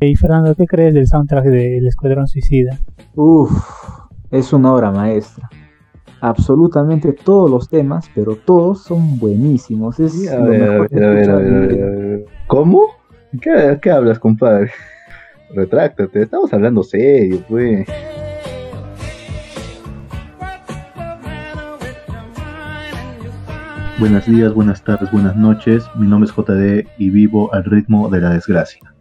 Y Fernando, ¿qué crees del soundtrack del Escuadrón Suicida? Uff, es una obra maestra. Absolutamente todos los temas, pero todos son buenísimos. Es a, ver, a, ver, a, ver, ¿Cómo? ¿Qué, ¿Qué hablas, compadre? Retráctate, estamos hablando serio, pues. Buenos días, buenas tardes, buenas noches. Mi nombre es JD y vivo al ritmo de la desgracia.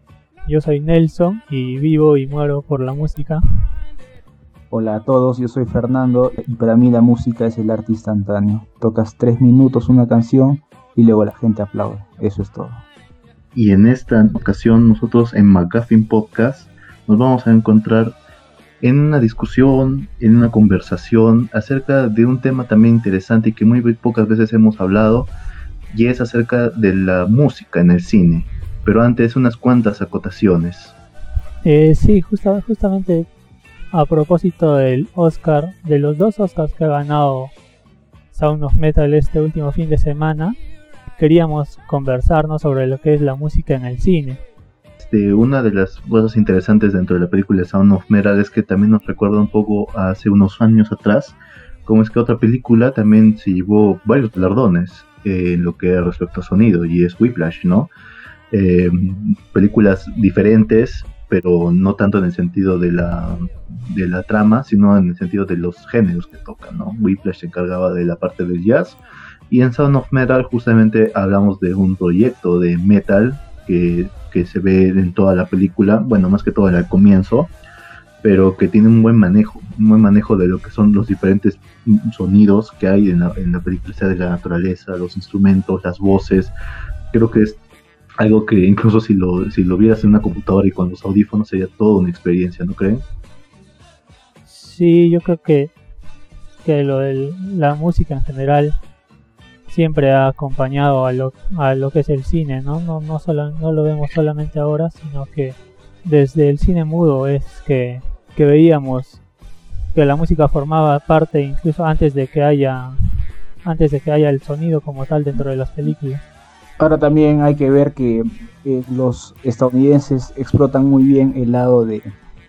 Yo soy Nelson y vivo y muero por la música. Hola a todos, yo soy Fernando y para mí la música es el arte instantáneo. Tocas tres minutos una canción y luego la gente aplaude. Eso es todo. Y en esta ocasión nosotros en McGuffin Podcast nos vamos a encontrar en una discusión, en una conversación acerca de un tema también interesante y que muy pocas veces hemos hablado, y es acerca de la música en el cine. Pero antes unas cuantas acotaciones. Eh, sí, justamente a propósito del Oscar, de los dos Oscars que ha ganado Sound of Metal este último fin de semana, queríamos conversarnos sobre lo que es la música en el cine. Este, una de las cosas interesantes dentro de la película Sound of Metal es que también nos recuerda un poco hace unos años atrás, como es que otra película también se llevó varios galardones en lo que respecta a sonido, y es Whiplash, ¿no? Eh, películas diferentes, pero no tanto en el sentido de la, de la trama, sino en el sentido de los géneros que tocan, ¿no? Whiplash se encargaba de la parte del jazz, y en Sound of Metal justamente hablamos de un proyecto de metal que que se ve en toda la película, bueno, más que todo en el comienzo, pero que tiene un buen manejo, un buen manejo de lo que son los diferentes sonidos que hay en la, en la película, sea de la naturaleza, los instrumentos, las voces. Creo que es algo que incluso si lo, si lo vieras en una computadora y con los audífonos sería toda una experiencia, ¿no creen? Sí, yo creo que, que lo de la música en general siempre ha acompañado a lo, a lo que es el cine, ¿no? No, no, solo, no lo vemos solamente ahora, sino que desde el cine mudo es que, que veíamos que la música formaba parte incluso antes de que haya antes de que haya el sonido como tal dentro de las películas. Ahora también hay que ver que los estadounidenses explotan muy bien el lado de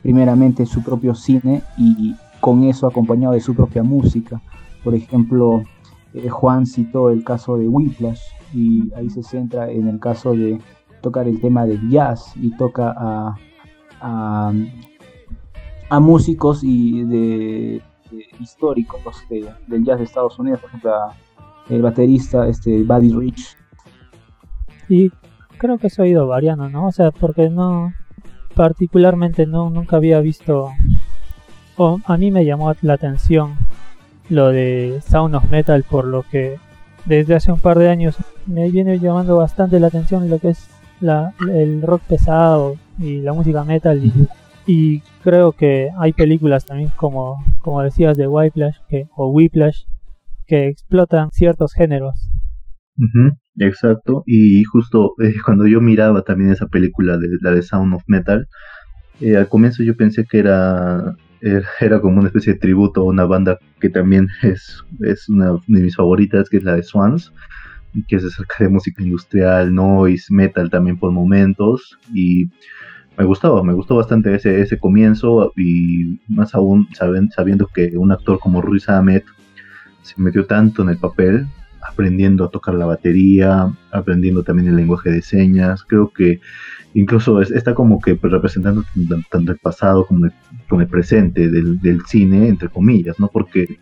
primeramente su propio cine y con eso acompañado de su propia música. Por ejemplo, eh, Juan citó el caso de Whiplash y ahí se centra en el caso de tocar el tema del jazz y toca a, a, músicos y de, históricos del jazz de Estados Unidos, por ejemplo el baterista este Buddy Rich. Y creo que eso ha ido variando, ¿no? O sea, porque no particularmente no nunca había visto o a mí me llamó la atención lo de Sound of Metal, por lo que desde hace un par de años me viene llamando bastante la atención lo que es la, el rock pesado y la música metal. Y, creo que hay películas también, como, como decías, de Whiplash que, o Whiplash, que explotan ciertos géneros. Exacto, y justo eh, cuando yo miraba también esa película de la de Sound of Metal, eh, al comienzo yo pensé que era era como una especie de tributo a una banda que también es, es una de mis favoritas, que es la de Swans, que es acerca de música industrial, noise, metal también por momentos, y me gustaba, me gustó bastante ese, ese comienzo, y más aún sabiendo que un actor como Ruiz Ahmed se metió tanto en el papel, aprendiendo a tocar la batería, aprendiendo también el lenguaje de señas, creo que incluso está como que representando tanto el pasado como el, presente del, cine, entre comillas, ¿no? Porque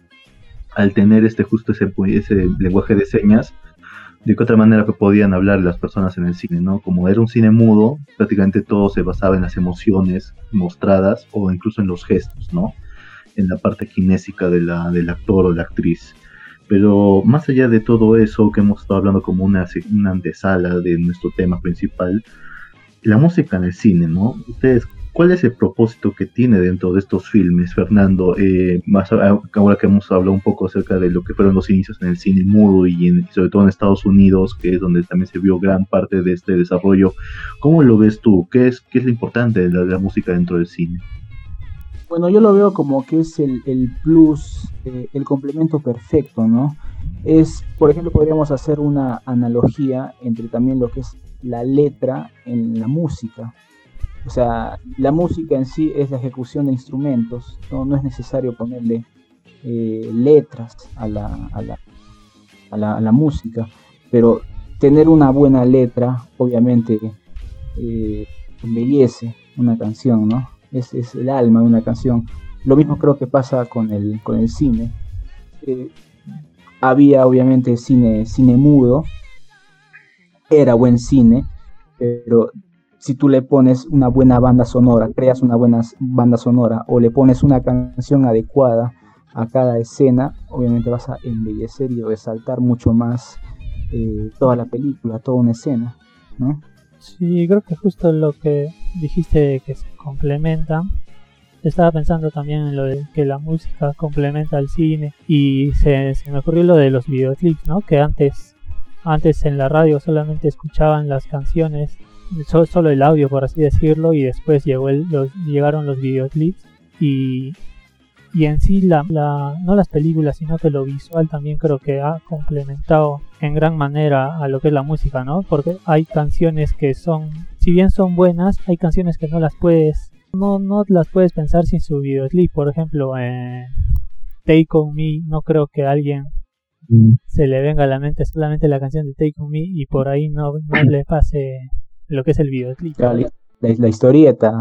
al tener este justo ese, lenguaje de señas, de qué otra manera podían hablar las personas en el cine, ¿no? Como era un cine mudo, prácticamente todo se basaba en las emociones mostradas o incluso en los gestos, ¿no? En la parte kinésica de la, del actor o la actriz. Pero más allá de todo eso que hemos estado hablando como una, antesala de nuestro tema principal, la música en el cine, ¿no? Ustedes, ¿cuál es el propósito que tiene dentro de estos filmes, Fernando? Eh, más ahora que hemos hablado un poco acerca de lo que fueron los inicios en el cine mudo y sobre todo en Estados Unidos, que es donde también se vio gran parte de este desarrollo, ¿cómo lo ves tú? ¿Qué es, qué es lo importante de la, música dentro del cine? Bueno, yo lo veo como que es el, plus, eh, el complemento perfecto, ¿no? Es, por ejemplo, podríamos hacer una analogía entre también lo que es la letra en la música. O sea, la música en sí es la ejecución de instrumentos, no, no es necesario ponerle eh, letras a la, a, la, a, la, música, pero tener una buena letra obviamente eh, embellece una canción, ¿no? Es, es, el alma de una canción. Lo mismo creo que pasa con el, con el cine. Eh, había obviamente cine, cine mudo, era buen cine, pero si tú le pones una buena banda sonora, creas una buena banda sonora o le pones una canción adecuada a cada escena, obviamente vas a embellecer y resaltar mucho más eh, toda la película, toda una escena, ¿no? Sí, creo que justo lo que dijiste que se complementa. Estaba pensando también en lo de que la música complementa al cine y se, se me ocurrió lo de los videoclips, ¿no? Que antes, antes en la radio solamente escuchaban las canciones, solo el audio por así decirlo, y después llegó el, los, llegaron los videoclips y y en sí la, no las películas sino que lo visual también creo que ha complementado en gran manera a lo que es la música no porque hay canciones que son si bien son buenas hay canciones que no las puedes no no las puedes pensar sin su videoclip. Por ejemplo eh, Take on Me no creo que a alguien mm. se le venga a la mente solamente la canción de Take on Me y por ahí no, le pase lo que es el videoclip. La, la, historieta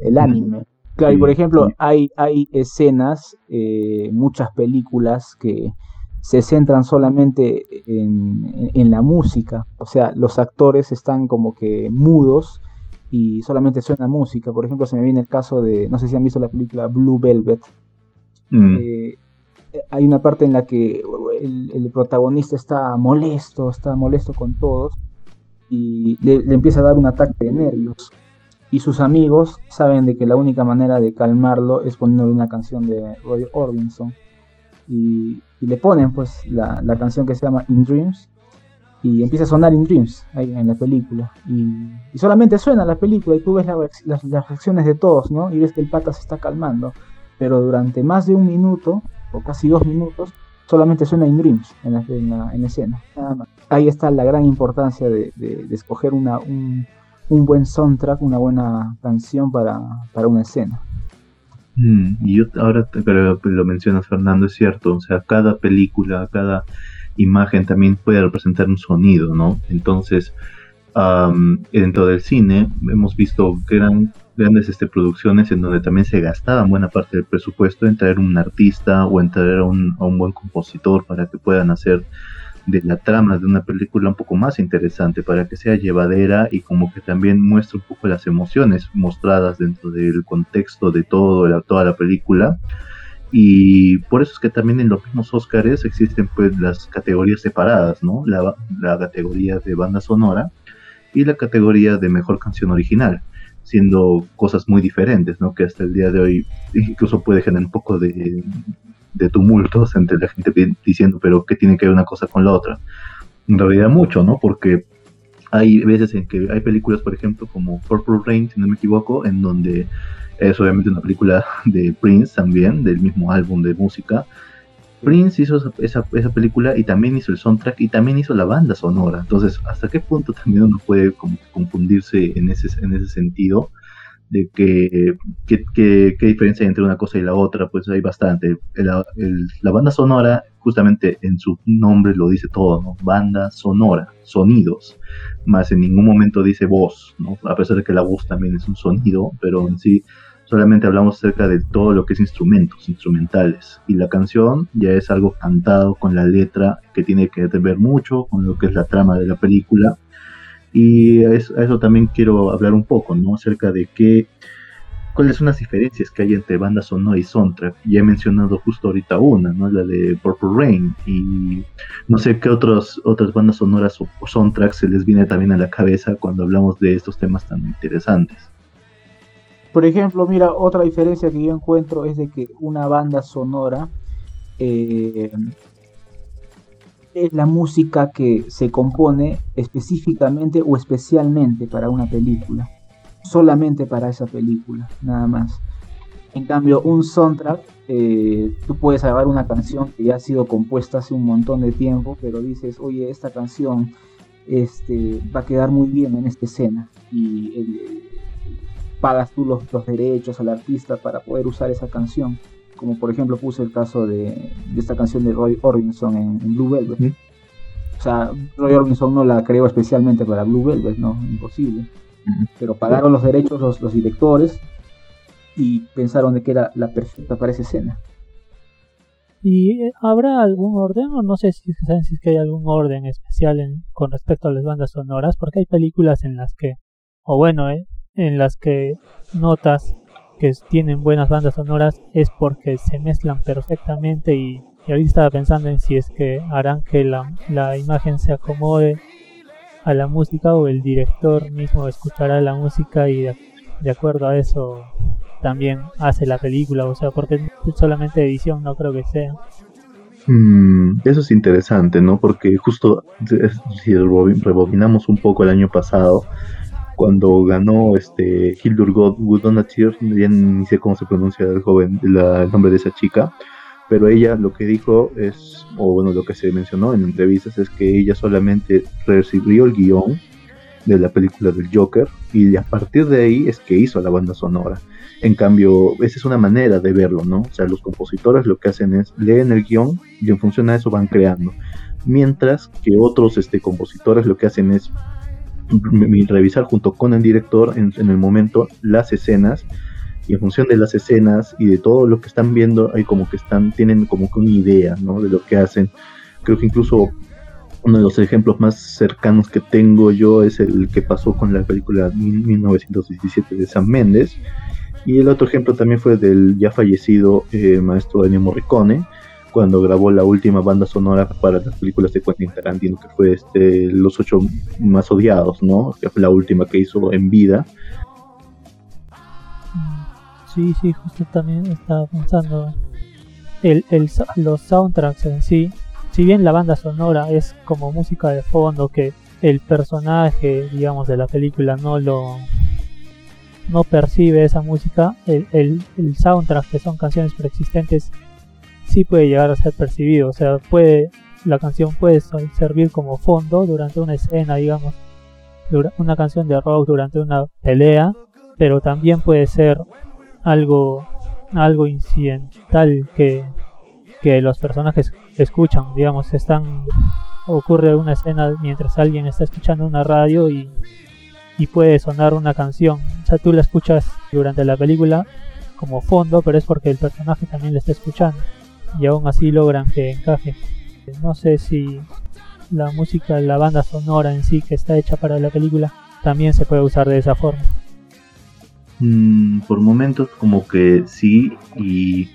el anime Claro, y por ejemplo, hay, hay escenas, eh, muchas películas que se centran solamente en, la música, o sea, los actores están como que mudos y solamente suena música. Por ejemplo, se me viene el caso de, no sé si han visto la película Blue Velvet. Mm. Eh, hay una parte en la que el, protagonista está molesto, está molesto con todos y le, le empieza a dar un ataque de nervios y sus amigos saben de que la única manera de calmarlo es poniéndole una canción de Roy Orbison. Y, le ponen pues la, canción que se llama In Dreams y empieza a sonar In Dreams ahí en la película. Y, solamente suena la película y tú ves las, reacciones de todos ¿no? y ves que el pata se está calmando. Pero durante más de un minuto o casi dos minutos solamente suena In Dreams en la, en escena ahí está la gran importancia de, escoger una, un, un buen soundtrack, una buena canción para, una escena. Mm, y yo ahora que lo mencionas Fernando, es cierto, o sea, cada película, cada imagen también puede representar un sonido, ¿no? Entonces, dentro del cine hemos visto gran, grandes este, producciones en donde también se gastaba buena parte del presupuesto en traer un artista o en traer a un buen compositor para que puedan hacer de la trama de una película un poco más interesante para que sea llevadera y como que también muestre un poco las emociones mostradas dentro del contexto de todo la, toda la película y por eso es que también en los mismos Oscars existen pues las categorías separadas, ¿no? La, la categoría de banda sonora y la categoría de mejor canción original siendo cosas muy diferentes, ¿no? Que hasta el día de hoy incluso puede generar un poco de, de tumultos entre la gente diciendo, pero ¿qué tiene que ver una cosa con la otra? En realidad mucho, ¿no? Porque hay veces en que hay películas, por ejemplo, como Purple Rain, si no me equivoco, en donde es obviamente una película de Prince también, del mismo álbum de música. Prince hizo esa, esa, película y también hizo el soundtrack y también hizo la banda sonora. Entonces, ¿hasta qué punto también uno puede confundirse en ese, en ese sentido? De que, qué diferencia hay entre una cosa y la otra, pues hay bastante. la banda sonora, justamente en su nombre lo dice todo, ¿no? Banda sonora, sonidos, más en ningún momento dice voz, ¿no? A pesar de que la voz también es un sonido, pero en sí solamente hablamos acerca de todo lo que es instrumentos, instrumentales. Y la canción ya es algo cantado con la letra que tiene que ver mucho con lo que es la trama de la película y a eso, también quiero hablar un poco, ¿no? Acerca de qué, cuáles son las diferencias que hay entre banda sonora y soundtrack. Ya he mencionado justo ahorita una, ¿no? La de Purple Rain. Y no sé qué otros, otras bandas sonoras o, soundtracks se les viene también a la cabeza cuando hablamos de estos temas tan interesantes. Por ejemplo, mira, otra diferencia que yo encuentro es de que una banda sonora eh, es la música que se compone específicamente o especialmente para una película. Solamente para esa película, nada más. En cambio, un soundtrack, eh, tú puedes grabar una canción que ya ha sido compuesta hace un montón de tiempo, pero dices, oye, esta canción este, va a quedar muy bien en esta escena. Y pagas tú los, derechos al artista para poder usar esa canción. Como por ejemplo puse el caso de, esta canción de Roy Orbison en, Blue Velvet. O sea, Roy Orbison no la creó especialmente para Blue Velvet, no, imposible. Pero pagaron los derechos los, los directores y pensaron de que era la perfecta para esa escena. ¿Y eh, habrá algún orden o no sé si saben si es que hay algún orden especial en, con respecto a las bandas sonoras? Porque hay películas en las que, o bueno, eh, en las que notas que tienen buenas bandas sonoras es porque se mezclan perfectamente y, y ahorita estaba pensando en si es que harán que la, la imagen se acomode a la música o el director mismo escuchará la música y de acuerdo a eso también hace la película, o sea, porque solamente edición no creo que sea. Mm, eso es interesante, ¿no? Porque justo si rebobinamos un poco el año pasado, cuando ganó este Hildur Guðnadóttir, bien ni sé cómo se pronuncia el joven, el nombre de esa chica, pero ella lo que dijo es, o bueno, lo que se mencionó en entrevistas es que ella solamente recibió el guion de la película del Joker y a partir de ahí es que hizo la banda sonora. En cambio, esa es una manera de verlo, ¿no? O sea, los compositores lo que hacen es leen el guion y en función a eso van creando. Mientras que otros este, compositores lo que hacen es revisar junto con el director en, el momento las escenas y en función de las escenas y de todo lo que están viendo hay como que están tienen como que una idea de lo que hacen. Creo que incluso uno de los ejemplos más cercanos que tengo yo es el que pasó con la película 1917 de Sam Méndez y el otro ejemplo también fue del ya fallecido eh, maestro Ennio Morricone, cuando grabó la última banda sonora para las películas de Quentin Tarantino, que fue este, Los Ocho Más Odiados, ¿no? Que fue la última que hizo en vida. Sí, sí, justo también estaba pensando. El, el, los soundtracks en sí, si bien la banda sonora es como música de fondo que el personaje, digamos, de la película no lo no percibe esa música, el, el, soundtrack, que son canciones preexistentes, sí puede llegar a ser percibido. O sea, puede la canción puede servir como fondo durante una escena, digamos, una canción de rock durante una pelea, pero también puede ser algo, algo incidental que, que los personajes escuchan, digamos, están ocurre una escena mientras alguien está escuchando una radio y y puede sonar una canción. O sea, tú la escuchas durante la película como fondo, pero es porque el personaje también la está escuchando. Y aún así logran que encaje. No sé si la música, la banda sonora en sí que está hecha para la película, también se puede usar de esa forma. Mm, por momentos como que sí y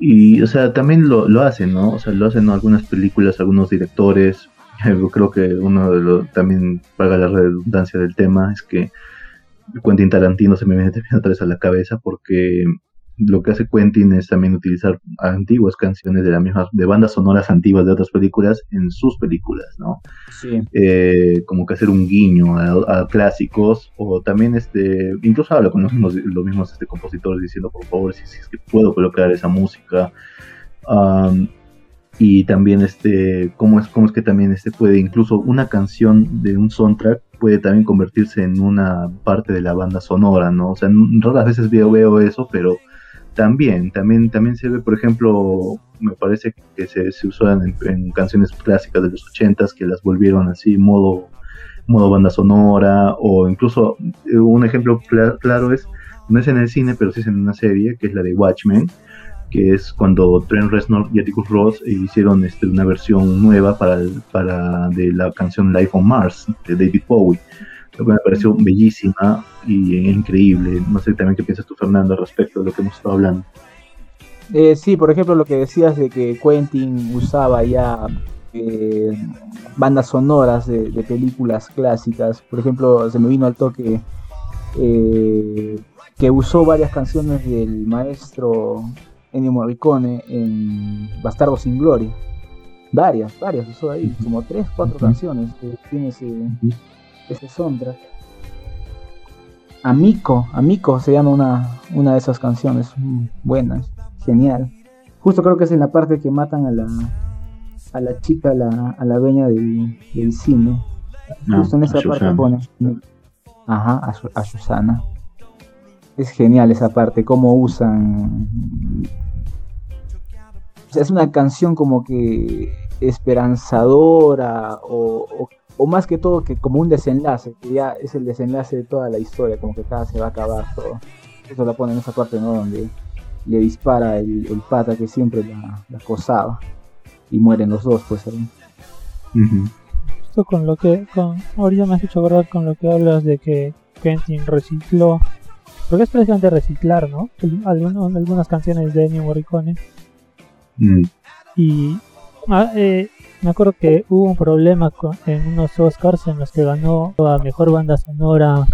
y o sea también lo, lo hacen no o sea lo hacen algunas películas algunos directores creo que uno de los, también paga la redundancia del tema, es que Quentin Tarantino se me viene otra vez a la cabeza porque lo que hace Quentin es también utilizar antiguas canciones de la misma, de bandas sonoras antiguas de otras películas en sus películas, ¿no? Sí. Eh, como que hacer un guiño a, clásicos, o también este, incluso habla con los mismos, los mismos este, compositores diciendo por favor si, es que puedo colocar esa música y también este cómo es cómo es que también este puede incluso una canción de un soundtrack puede también convertirse en una parte de la banda sonora no o sea raras veces veo veo eso pero también también también se ve por ejemplo me parece que se, se usó en, canciones clásicas de los ochentas que las volvieron así modo modo banda sonora o incluso eh, un ejemplo claro es no es en el cine pero sí es en una serie que es la de Watchmen que es cuando Trent Reznor y Atticus Ross hicieron este, una versión nueva para, para de la canción Life on Mars de David Bowie. Lo que me pareció bellísima y increíble. No sé también qué piensas tú, Fernando, al respecto de lo que hemos estado hablando. Eh, sí, por ejemplo, lo que decías de que Quentin usaba ya eh, bandas sonoras de, películas clásicas. Por ejemplo, se me vino al toque eh, que usó varias canciones del maestro Ennio Morricone en Bastardo sin Gloria. Varias, varias usó ahí, como tres, cuatro canciones que tiene ese, ese soundtrack. Amico, Amico se llama una, una de esas canciones mm, buenas, genial. Justo creo que es en la parte que matan a la, a la chica, a la, a la dueña del, cine. Ah, Justo en esa parte pone. Ajá, a, a Susana. es genial esa parte, cómo usan... O sea, es una canción como que esperanzadora o, o, más que todo que como un desenlace, que ya es el desenlace de toda la historia, como que cada se va a acabar todo. Eso la pone en esa parte, ¿no? Donde le dispara el, pata que siempre la, acosaba y mueren los dos, pues. Esto con lo que, con, ahorita me has hecho acordar con lo que hablas de que Quentin recicló porque es precisamente reciclar, ¿no? Algunos, algunas canciones de Ennio Morricone. Mm. Y ah, eh, me acuerdo que hubo un problema en unos Oscars en los que ganó la mejor banda sonora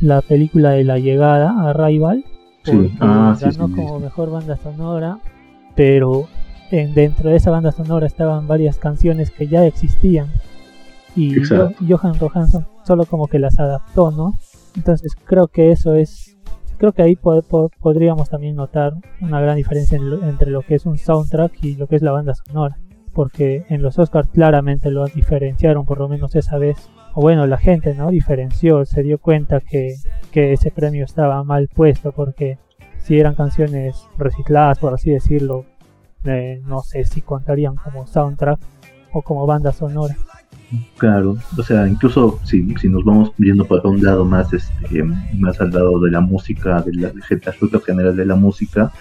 la película de La Llegada, Arrival. Sí. Ah, ganó como mejor banda sonora, pero en, dentro de esa banda sonora estaban varias canciones que ya existían. Y Johan Johansson solo como que las adaptó, ¿no? Entonces creo que eso es creo que ahí podríamos también notar una gran diferencia entre lo que es un soundtrack y lo que es la banda sonora. Porque en los Oscars claramente lo diferenciaron, por lo menos esa vez. O bueno, la gente no diferenció, se dio cuenta que, ese premio estaba mal puesto porque si eran canciones recicladas, por así decirlo, eh, no sé si contarían como soundtrack o como banda sonora. Claro, o sea, incluso si, si nos vamos viendo por un lado más, este, más al lado de la música, del aspecto general de la música,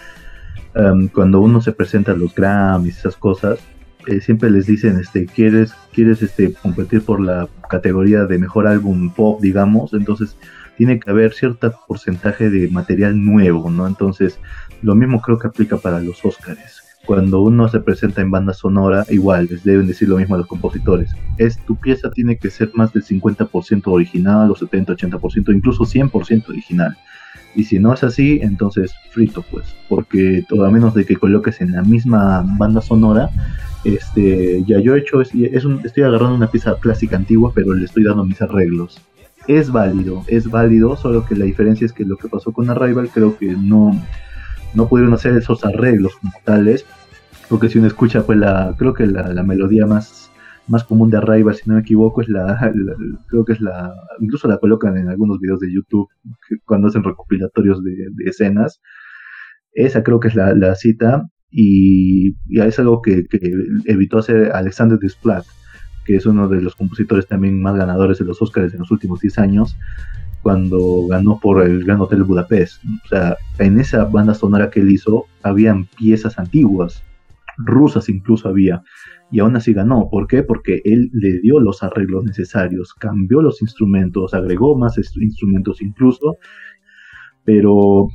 em, cuando uno se presenta a los Grammys, esas cosas, eh, siempre les dicen, este, quieres, quieres, este, competir por la categoría de mejor álbum pop, digamos, entonces tiene que haber cierto porcentaje de material nuevo, ¿no? Entonces, lo mismo creo que aplica para los Oscars cuando uno se presenta en banda sonora, igual les deben decir lo mismo a los compositores. Es tu pieza tiene que ser más del 50% original, o 70, 80%, incluso 100% original. Y si no es así, entonces frito, pues, porque a menos de que coloques en la misma banda sonora, este, ya yo he hecho, es, estoy agarrando una pieza clásica antigua, pero le estoy dando mis arreglos. Es válido, es válido, solo que la diferencia es que lo que pasó con Arrival creo que no, no pudieron hacer esos arreglos como tales, porque si uno escucha, pues la, creo que la, melodía más, más común de Arrival, si no me equivoco, es la, creo que es la, incluso la colocan en algunos videos de YouTube cuando hacen recopilatorios de, escenas. Esa creo que es la, cita y, y, es algo que, evitó hacer Alexander Desplat, que es uno de los compositores también más ganadores de los Oscars en los últimos 10 años cuando ganó por el Gran Hotel Budapest. O sea, en esa banda sonora que él hizo habían piezas antiguas rusas incluso había, y aún así ganó. ¿Por qué? Porque él le dio los arreglos necesarios, cambió los instrumentos, agregó más instrumentos incluso, pero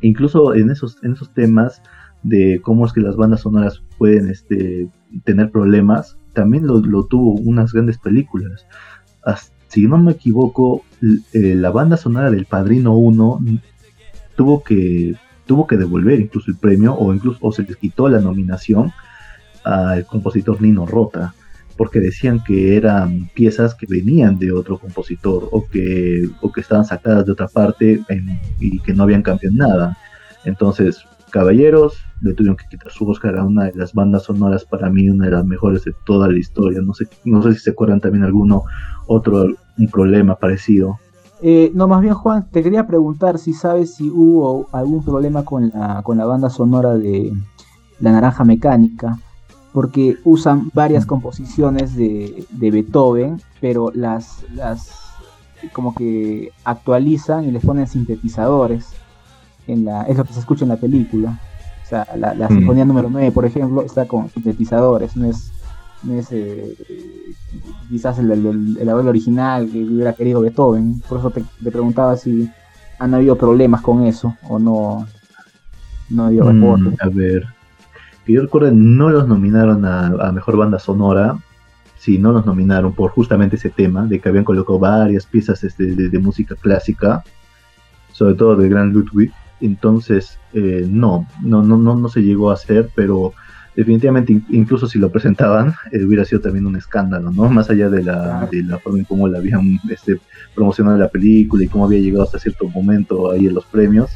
incluso en esos, en esos temas de cómo es que las bandas sonoras pueden este, tener problemas, también lo, tuvo unas grandes películas. si no me equivoco, eh, la banda sonora del Padrino 1 tuvo que tuvo que devolver incluso el premio o incluso o se les quitó la nominación al compositor Nino Rota porque decían que eran piezas que venían de otro compositor o que, o que estaban sacadas de otra parte y que no habían cambiado nada. Entonces, caballeros, le tuvieron que quitar su Oscar a una de las bandas sonoras para mí, una de las mejores de toda la historia. No sé, no sé si se acuerdan también alguno otro un problema parecido. Eh, no, más bien Juan, te quería preguntar si sabes si hubo algún problema con la, con la banda sonora de La Naranja Mecánica, porque usan varias composiciones de, Beethoven, pero las, las como que actualizan y les ponen sintetizadores. En la, es lo que se escucha en la película. O sea, la, la sinfonía número 9, por ejemplo, está con sintetizadores, no es es eh, quizás el, el, abuelo original que hubiera querido Beethoven. Por eso te, preguntaba si han habido problemas con eso o no, no habido mm, a ver, que yo recuerdo, no los nominaron a, Mejor Banda Sonora. Sí, no los nominaron por justamente ese tema, de que habían colocado varias piezas este, de, música clásica, sobre todo de Gran Ludwig. Entonces, eh, no, no, no, no, no se llegó a hacer, pero definitivamente incluso si lo presentaban eh, hubiera sido también un escándalo, ¿no? Más allá de la, de la forma en cómo la habían este, promocionado la película y cómo había llegado hasta cierto momento ahí en los premios.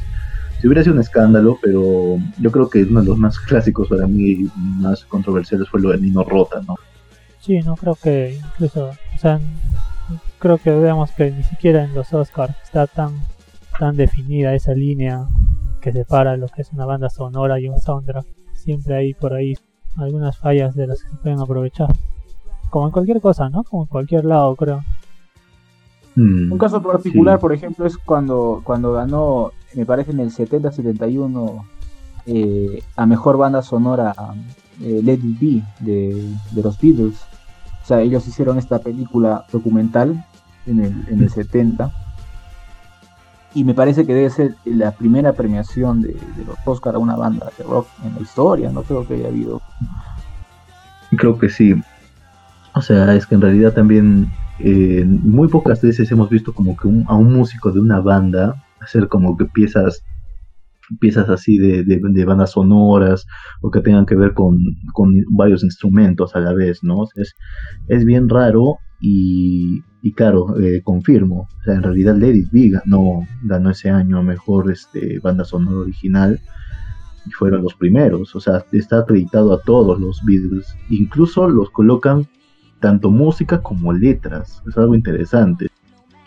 Si hubiera sido un escándalo, pero yo creo que uno de los más clásicos para mí, más controversiales fue lo de Nino Rota, ¿no? Sí, no creo que incluso, o sea, creo que veamos que ni siquiera en los Oscars está tan tan definida esa línea que separa lo que es una banda sonora y un soundtrack. Siempre hay por ahí algunas fallas de las que se pueden aprovechar. Como en cualquier cosa, ¿no? Como en cualquier lado, creo. Mm, Un caso particular, por ejemplo, es cuando, cuando ganó, me parece en el 70-71, eh, a mejor banda sonora eh, Let It Be de, de, los Beatles. O sea, ellos hicieron esta película documental en el, en el 70. Y me parece que debe ser la primera premiación de, de los Oscar a una banda de rock en la historia. No creo que haya habido. Creo que sí. O sea, es que en realidad también eh, muy pocas veces hemos visto como que a un músico de una banda hacer como que piezas piezas así de, bandas sonoras o que tengan que ver con, con, varios instrumentos a la vez, ¿no? Es, es bien raro y, y claro, eh, confirmo, o sea, en realidad Lady B ganó, ganó ese año mejor este, banda sonora original y fueron los primeros, o sea, está acreditado a todos los Beatles, incluso los colocan tanto música como letras. Es algo interesante.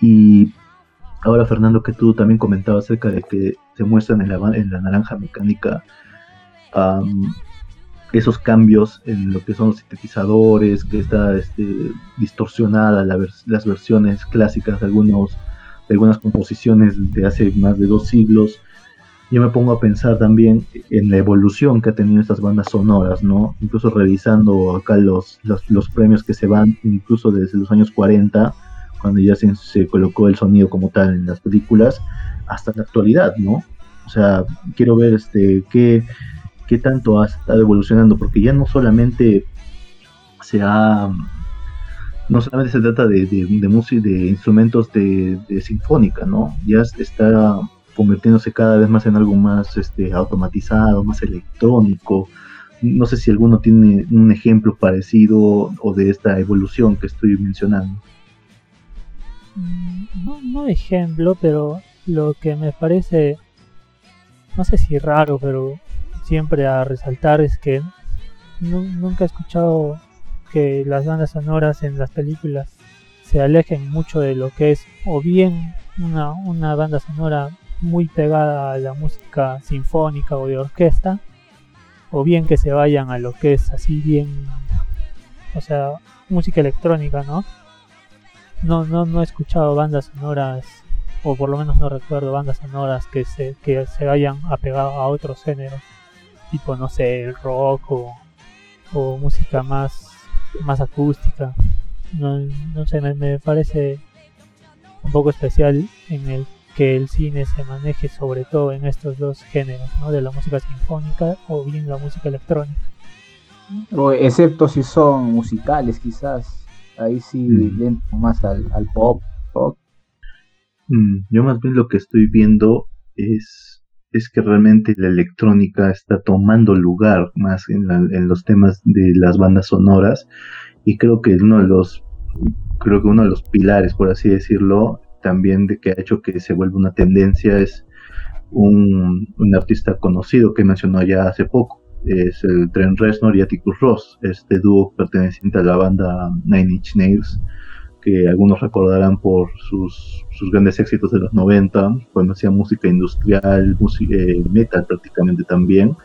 Y ahora, Fernando, que tú también comentabas acerca de que se muestran en la, en la naranja mecánica esos cambios en lo que son los sintetizadores, que está este, distorsionada las versiones clásicas de, algunos, de algunas composiciones de hace más de dos siglos yo me pongo a pensar también en la evolución que ha tenido estas bandas sonoras, ¿no? Incluso revisando acá los, los, premios que se van, incluso desde los años 40, cuando ya se, se, colocó el sonido como tal en las películas, hasta la actualidad, ¿no? O sea, quiero ver este qué, qué tanto ha estado evolucionando, porque ya no solamente se ha no solamente se trata de, de, de música, de instrumentos de, de, sinfónica, ¿no? Ya está convirtiéndose cada vez más en algo más este, automatizado, más electrónico. No sé si alguno tiene un ejemplo parecido o de esta evolución que estoy mencionando. Mm, no, no ejemplo, pero lo que me parece, no sé si raro, pero siempre a resaltar es que nunca he escuchado que las bandas sonoras en las películas se alejen mucho de lo que es o bien una, una banda sonora muy pegada a la música sinfónica o de orquesta, o bien que se vayan a lo que es así bien, o sea, música electrónica, ¿no? No, no, no he escuchado bandas sonoras, o por lo menos no recuerdo bandas sonoras que se, que se vayan apegado a otros géneros, tipo, no sé, el rock o, o música más, más acústica. No, no sé, me, me parece un poco especial en el que el cine se maneje sobre todo en estos dos géneros, ¿no? de la música sinfónica o bien la música electrónica. O excepto si son musicales quizás, ahí sí mm. más al, pop. Mm, yo más bien lo que estoy viendo es, es que realmente la electrónica está tomando lugar más en, en los temas de las bandas sonoras y creo que uno de los creo que uno de los pilares por así decirlo también de que ha hecho que se vuelva una tendencia es un, artista conocido que mencionó ya hace poco, es el Trent Reznor y Atticus Ross, este dúo perteneciente a la banda Nine Inch Nails, que algunos recordarán por sus, sus grandes éxitos de los 90, cuando hacía música industrial, eh, metal prácticamente también.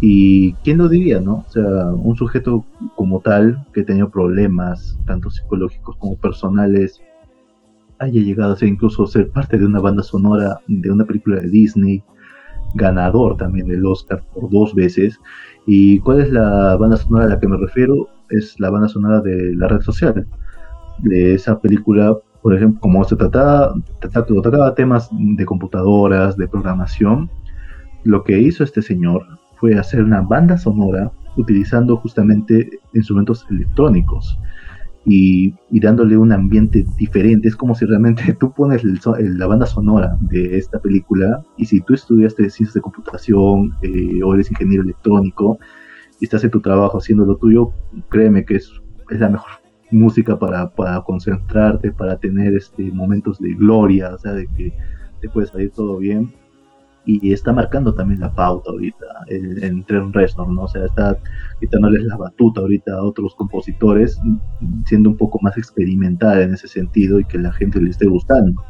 Y quién lo diría, ¿no? O sea, un sujeto como tal que tenía problemas, tanto psicológicos como personales, haya llegado a ser incluso ser parte de una banda sonora de una película de Disney, ganador también del Oscar por dos veces. ¿Y cuál es la banda sonora a la que me refiero? Es la banda sonora de la red social, de esa película, por ejemplo, como se trataba, trataba temas de computadoras, de programación, lo que hizo este señor fue hacer una banda sonora utilizando justamente instrumentos electrónicos y, dándole un ambiente diferente. Es como si realmente tú pones la banda sonora de esta película y si tú estudiaste ciencias de computación eh, o eres ingeniero electrónico y estás en tu trabajo haciendo lo tuyo, créeme que es, es la mejor música para, para concentrarte, para tener este momentos de gloria, o sea, de que te puede salir todo bien y está marcando también la pauta ahorita entre un Reznor, ¿no? O sea, está quitándoles la batuta ahorita a otros compositores, siendo un poco más experimental en ese sentido y que la gente le esté gustando.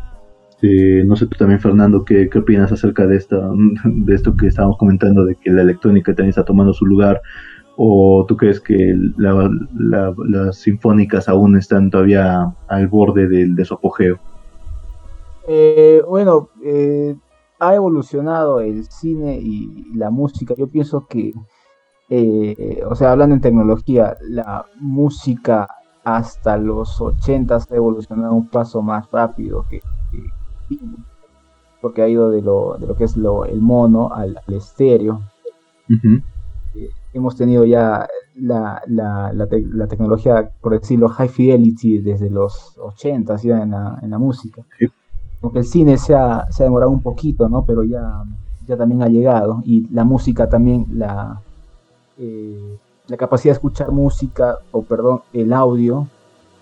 Este, no sé tú también, Fernando, ¿qué, qué opinas acerca de, esta, de esto que estábamos comentando, de que la electrónica también está tomando su lugar? ¿O tú crees que las sinfónicas aún están todavía al borde de su apogeo? Eh, bueno, eh, ha evolucionado el cine y la música. Yo pienso que, eh, o sea, hablando en tecnología, la música hasta los 80 ha evolucionado un paso más rápido que, porque ha ido de lo, de lo que es lo, el mono al, estéreo. hemos tenido ya la, la, la, tecnología, por decirlo, high fidelity desde los 80 ya en la, en la música porque el cine se ha, se ha demorado un poquito, ¿no? Pero ya, ya también ha llegado. Y la música también, la, eh, la capacidad de escuchar música, o perdón, el audio,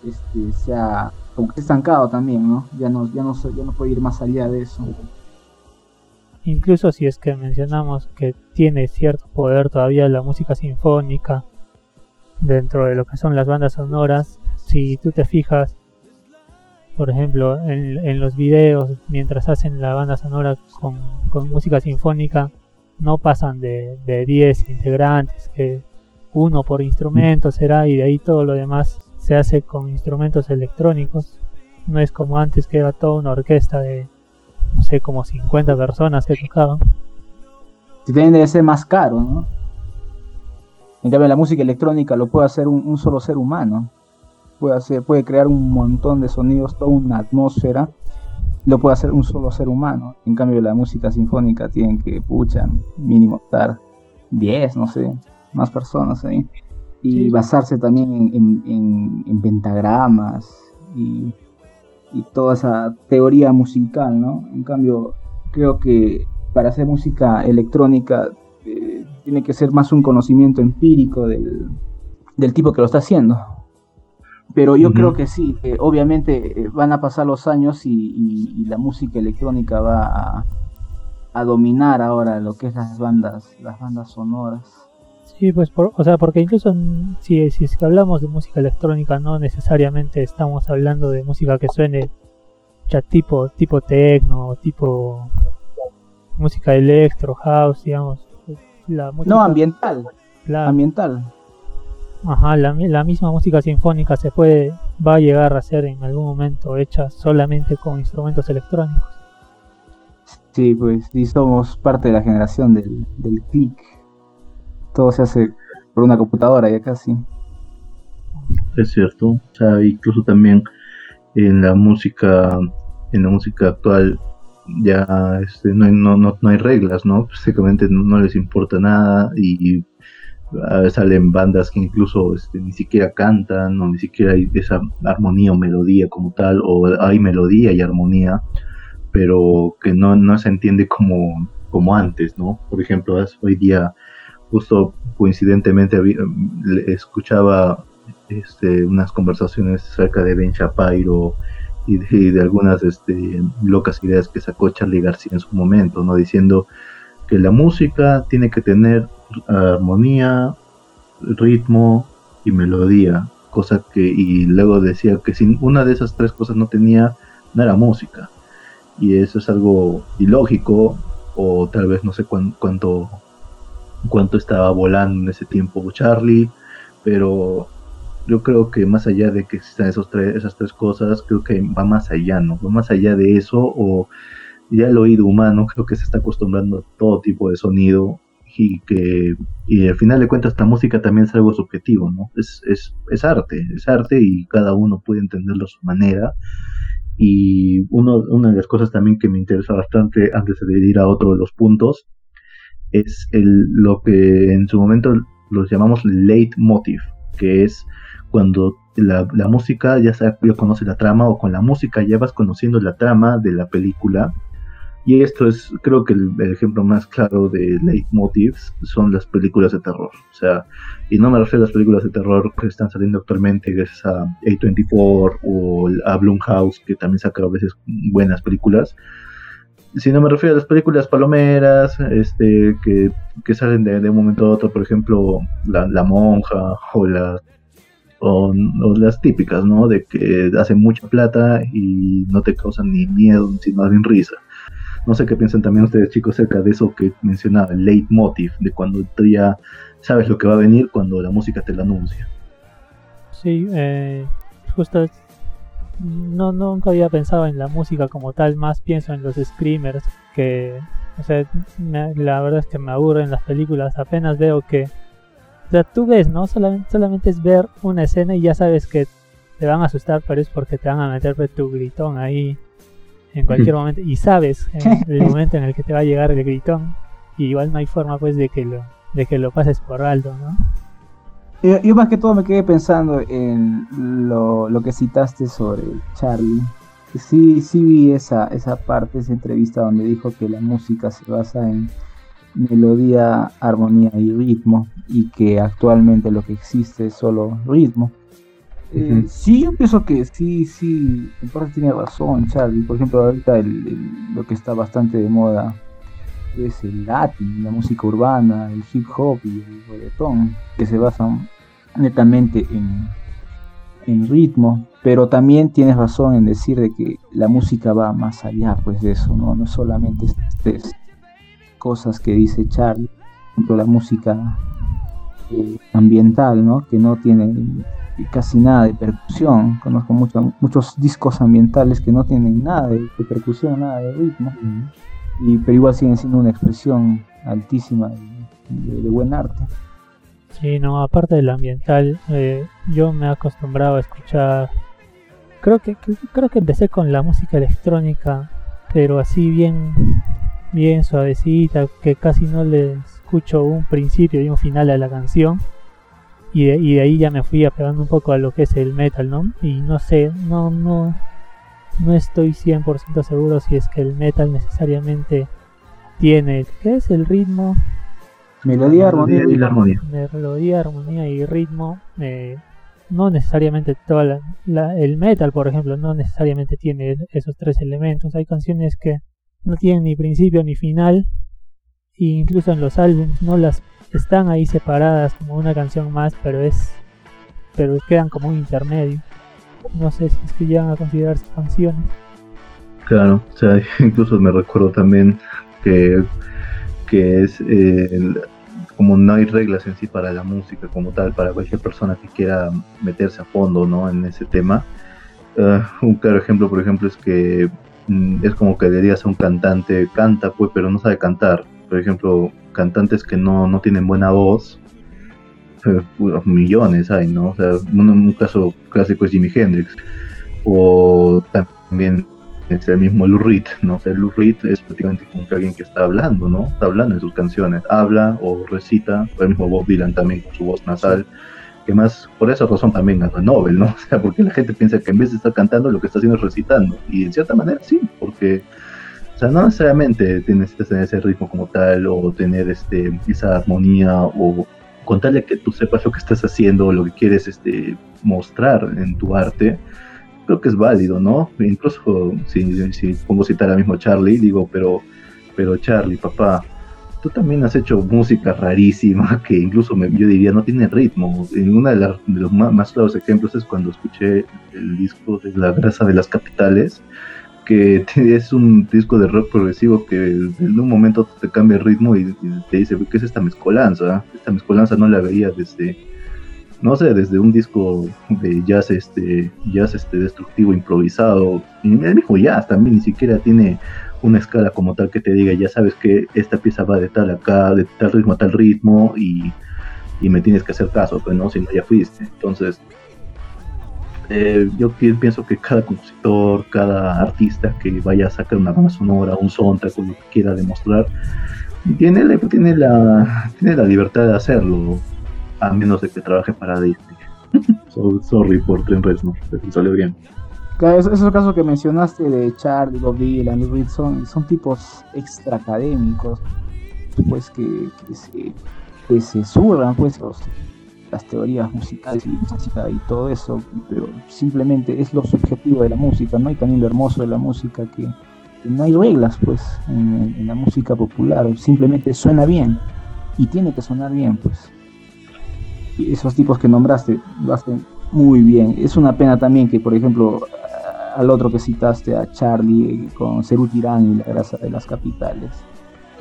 este, se ha estancado también, ¿no? Ya no, ya no, ya no puede ir más allá de eso. Incluso si es que mencionamos que tiene cierto poder todavía la música sinfónica dentro de lo que son las bandas sonoras, si tú te fijas, por ejemplo, en, los videos, mientras hacen la banda sonora con, música sinfónica, no pasan de, de 10 integrantes, que uno por instrumento será y de ahí todo lo demás se hace con instrumentos electrónicos. No es como antes que era toda una orquesta de, no sé, como 50 personas que tocaban. Si también debe ser más caro, ¿no? En cambio, la música electrónica lo puede hacer un solo ser humano puede, hacer, puede crear un montón de sonidos, toda una atmósfera, lo puede hacer un solo ser humano. En cambio, la música sinfónica tienen que, pucha, mínimo estar 10, no sé, más personas ahí. Y basarse también en, pentagramas y, toda esa teoría musical, ¿no? En cambio, creo que para hacer música electrónica eh, tiene que ser más un conocimiento empírico del, del tipo que lo está haciendo. Pero yo creo que sí, obviamente eh, van a pasar los años y, la música electrónica va a, dominar ahora lo que es las bandas, las bandas sonoras. Sí, pues, o sea, porque incluso si, si hablamos de música electrónica, no necesariamente estamos hablando de música que suene ya tipo, tipo techno, tipo música electro, house, digamos. La no, ambiental. Ambiental. Ajá, la, la, misma música sinfónica se puede, va a llegar a ser en algún momento hecha solamente con instrumentos electrónicos. Sí, pues sí somos parte de la generación del, del click. Todo se hace por una computadora ya casi. Es cierto, o sea, incluso también en la música, en la música actual ya este, no, hay, no, no, no hay reglas, ¿no? Básicamente no les importa nada y salen bandas que incluso este, ni siquiera cantan o ni siquiera hay esa armonía o melodía como tal o hay melodía y armonía pero que no, no se entiende como, como antes, ¿no? Por ejemplo, hoy día justo coincidentemente escuchaba este, unas conversaciones acerca de Ben Shapiro y de, algunas este, locas ideas que sacó Charlie García en su momento, ¿no? Diciendo que la música tiene que tener armonía, ritmo y melodía, cosa que y luego decía que si una de esas tres cosas no tenía, no era música. Y eso es algo ilógico o tal vez no sé cuánto cuánto estaba volando en ese tiempo Charlie, pero yo creo que más allá de que existan esos tres, esas tres cosas, creo que va más allá, ¿no? Va más allá de eso o ya el oído humano creo que se está acostumbrando a todo tipo de sonido y que y al final de cuentas esta música también es algo subjetivo, ¿no? Es, es, es arte, es arte y cada uno puede entenderlo a su manera. Y uno, una de las cosas también que me interesa bastante antes de ir a otro de los puntos es el, lo que en su momento los llamamos leitmotiv, que es cuando la, música ya, ya conoce la trama o con la música ya vas conociendo la trama de la película y esto es, creo que el, ejemplo más claro de leitmotivs son las películas de terror. O sea, y no me refiero a las películas de terror que están saliendo actualmente, gracias a A24 o a Blumhouse, que también saca a veces buenas películas. Sino me refiero a las películas palomeras, este, que, que salen de, un momento a otro, por ejemplo, La, la Monja o la o, las típicas, ¿no? De que hacen mucha plata y no te causan ni miedo, sino ni risa. No sé qué piensan también ustedes chicos acerca de eso que mencionaba, el leitmotiv, de cuando tú ya sabes lo que va a venir cuando la música te lo anuncia. Sí, eh, justo no nunca había pensado en la música como tal, más pienso en los screamers que, o sea, la verdad es que me aburren las películas, apenas veo que, o sea, tú ves, ¿no? Solamente es ver una escena y ya sabes que te van a asustar, pero es porque te van a meter tu gritón ahí en cualquier momento y sabes en el momento en el que te va a llegar el gritón y igual no hay forma pues de que lo de que lo pases por alto, ¿no? Yo, más que todo me quedé pensando en lo, lo que citaste sobre Charlie. Sí, sí vi esa, esa parte, esa entrevista donde dijo que la música se basa en melodía, armonía y ritmo y que actualmente lo que existe es solo ritmo. Eh, sí, yo pienso que sí, sí, en parte tiene razón Charlie. Por ejemplo, ahorita lo que está bastante de moda es el latin, la música urbana, el hip hop y el reggaetón, que se basan netamente en, en ritmo, pero también tienes razón en decir de que la música va más allá pues de eso, no, no solamente estas cosas que dice Charlie, por ejemplo la música eh, ambiental, ¿no? que no tiene casi nada de percusión. Conozco muchos discos ambientales que no tienen nada de, percusión, nada de ritmo, y, pero igual siguen siendo una expresión altísima de, buen arte. Sí, no, aparte del ambiental, eh, yo me he acostumbrado a escuchar. Creo que, creo que empecé con la música electrónica, pero así bien, bien suavecita, que casi no le escucho un principio y un final a la canción y de, ahí ya me fui apegando un poco a lo que es el metal, ¿no? Y no sé, no, no, no estoy 100% seguro si es que el metal necesariamente tiene, ¿qué es el ritmo? Melodía, armonía y armonía. Melodía, armonía y ritmo. Eh, no necesariamente toda la, el metal, por ejemplo, no necesariamente tiene esos tres elementos. Hay canciones que no tienen ni principio ni final. E incluso en los álbumes no las están ahí separadas como una canción más, pero es pero quedan como un intermedio. No sé si es que llegan a considerarse canciones. Claro, o sea, incluso me recuerdo también que, que es eh, como no hay reglas en sí para la música como tal, para cualquier persona que quiera meterse a fondo ¿no? en ese tema. Ah, un claro ejemplo, por ejemplo, es que mm, es como que dirías a un cantante, canta pues, pero no sabe cantar. Por ejemplo, cantantes que no, no tienen buena voz, eh, millones hay, ¿no? O sea, un, caso clásico es Jimi Hendrix, o también es el mismo Lou Reed, ¿no? O sea, Lou Reed es prácticamente como alguien que está hablando, ¿no? Está hablando en sus canciones, habla o recita, o el mismo Bob Dylan también con su voz nasal, que más por esa razón también ganó Nobel, ¿no? O sea, porque la gente piensa que en vez de estar cantando, lo que está haciendo es recitando, y en cierta manera sí, porque o sea, no necesariamente que tener ese ritmo como tal o tener este, esa armonía o contarle que tú sepas lo que estás haciendo o lo que quieres este, mostrar en tu arte, creo que es válido, ¿no? Incluso si, si pongo citar a mismo Charlie, digo, pero, pero Charlie, papá, tú también has hecho música rarísima que incluso yo diría no tiene ritmo. Uno de, de, los más, claros ejemplos es cuando escuché el disco de La grasa de las capitales que es un disco de rock progresivo que en un momento te cambia el ritmo y, te dice, ¿qué es esta mezcolanza? Esta mezcolanza no la veía desde, no sé, desde un disco de jazz, este, jazz este destructivo improvisado, y el mismo jazz también ni siquiera tiene una escala como tal que te diga, ya sabes que esta pieza va de tal acá, de tal ritmo a tal ritmo, y, y me tienes que hacer caso, pues no, si no ya fuiste. Entonces, eh, yo pienso que cada compositor, cada artista que vaya a sacar una banda sonora, un soundtrack o lo que quiera demostrar, tiene, tiene, la, tiene la libertad de hacerlo, a menos de que trabaje para Disney. sorry por Tren no, salió bien. Claro, esos, casos que mencionaste de Charlie, Bob Dylan, Reed son, son tipos extra académicos, pues que, que se, que se surran, pues los las teorías musicales y música y todo eso, pero simplemente es lo subjetivo de la música, ¿no? Y también lo hermoso de la música que, no hay reglas, pues, en, la música popular, simplemente suena bien y tiene que sonar bien, pues. Y esos tipos que nombraste lo hacen muy bien. Es una pena también que, por ejemplo, al otro que citaste, a Charlie con Cerú Tirán y la grasa de las capitales.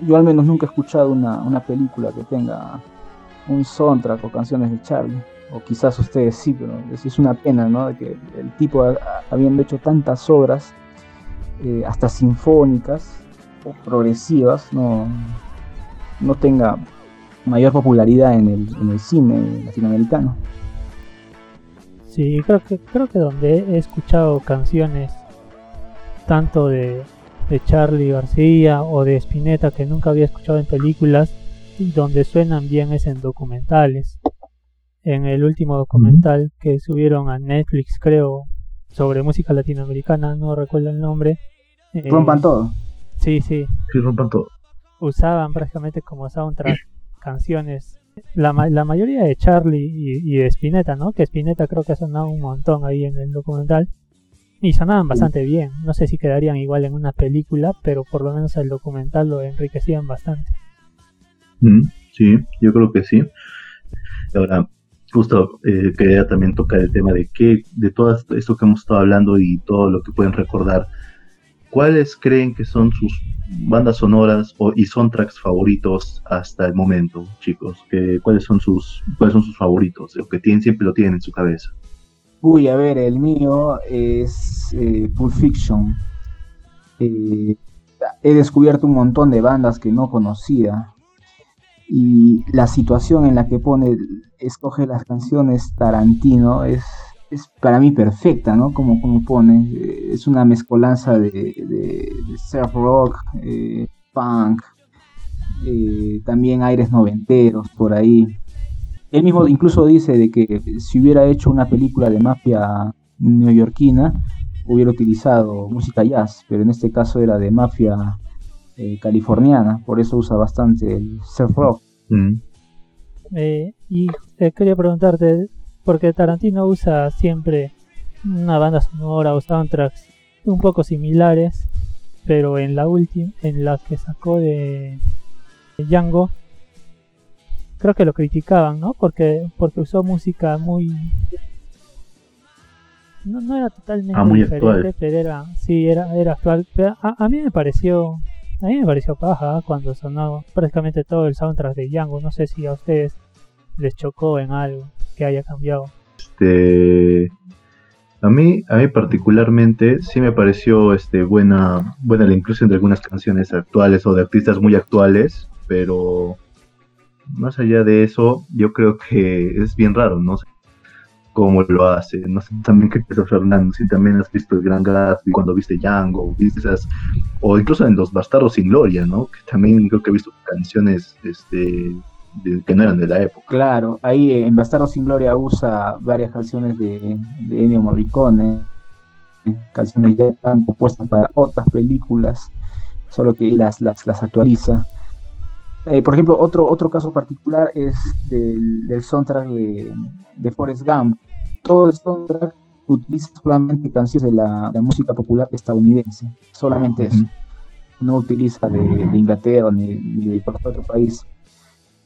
Yo al menos nunca he escuchado una película que tenga un soundtrack o canciones de Charlie. O quizás ustedes sí, pero es, una pena, ¿no? De que el tipo, habiendo hecho tantas obras, eh, hasta sinfónicas o progresivas, no, no tenga mayor popularidad en el, en el cine latinoamericano. Sí, creo que, creo que donde he escuchado canciones tanto de, de Charlie García o de Spinetta que nunca había escuchado en películas donde suenan bien es en documentales. En el último documental que subieron a Netflix, creo, sobre música latinoamericana, no recuerdo el nombre. Eh, rompan todo. Sí, sí. Sí, rompan todo. Usaban prácticamente como soundtrack canciones la, la mayoría de Charlie y, de Spinetta, ¿no? Que Spinetta creo que ha sonado un montón ahí en el documental. Y sonaban bastante bien. No sé si quedarían igual en una película, pero por lo menos el documental lo enriquecían bastante. Sí, yo creo que sí. Ahora, justo eh, quería también tocar el tema de que, de todo esto que hemos estado hablando y todo lo que pueden recordar ¿cuáles creen que son sus bandas sonoras o, y soundtracks favoritos hasta el momento, chicos? ¿Cuáles son sus cuáles son sus favoritos? Lo que tienen siempre lo tienen en su cabeza. Uy, a ver, el mío es eh, Pulp Fiction. Eh, he descubierto un montón de bandas que no conocía y la situación en la que pone escoge las canciones Tarantino es es para mí perfecta, ¿no? Como, como pone, eh, es una mezcolanza de, de, surf rock, eh, punk, eh, también aires noventeros por ahí. Él mismo incluso dice de que si hubiera hecho una película de mafia neoyorquina, hubiera utilizado música jazz, pero en este caso era de mafia californiana, por eso usa bastante el surf rock. Mm. y quería preguntarte, porque Tarantino usa siempre una banda sonora o soundtracks un poco similares, pero en la última, en la que sacó de, Django, creo que lo criticaban, ¿no? Porque porque usó música muy no, no era totalmente ah, diferente, pero era sí era era actual. a, mí me pareció a mí me pareció paja cuando sonó prácticamente todo el soundtrack de Django. No sé si a ustedes les chocó en algo que haya cambiado? Este, a mí, a mí particularmente sí me pareció este, buena, buena la inclusión de algunas canciones actuales o de artistas muy actuales, pero más allá de eso, yo creo que es bien raro, no cómo lo hace, no sé también qué piensa Fernando, si también has visto el Gran Gatsby cuando viste Django, viste esas, o incluso en Los Bastardos sin Gloria, ¿no? Que también creo que he visto canciones este, que no eran de la época. Claro, ahí en Bastardo sin Gloria usa varias canciones de, de Ennio Morricone, canciones ya están compuestas para otras películas, solo que las, las, las actualiza. Eh, por ejemplo, otro, otro caso particular es del, del soundtrack de, Forrest Gump. Todo el soundtrack utiliza solamente canciones de la, música popular estadounidense, solamente eso. No utiliza de, Inglaterra ni, ni de otro país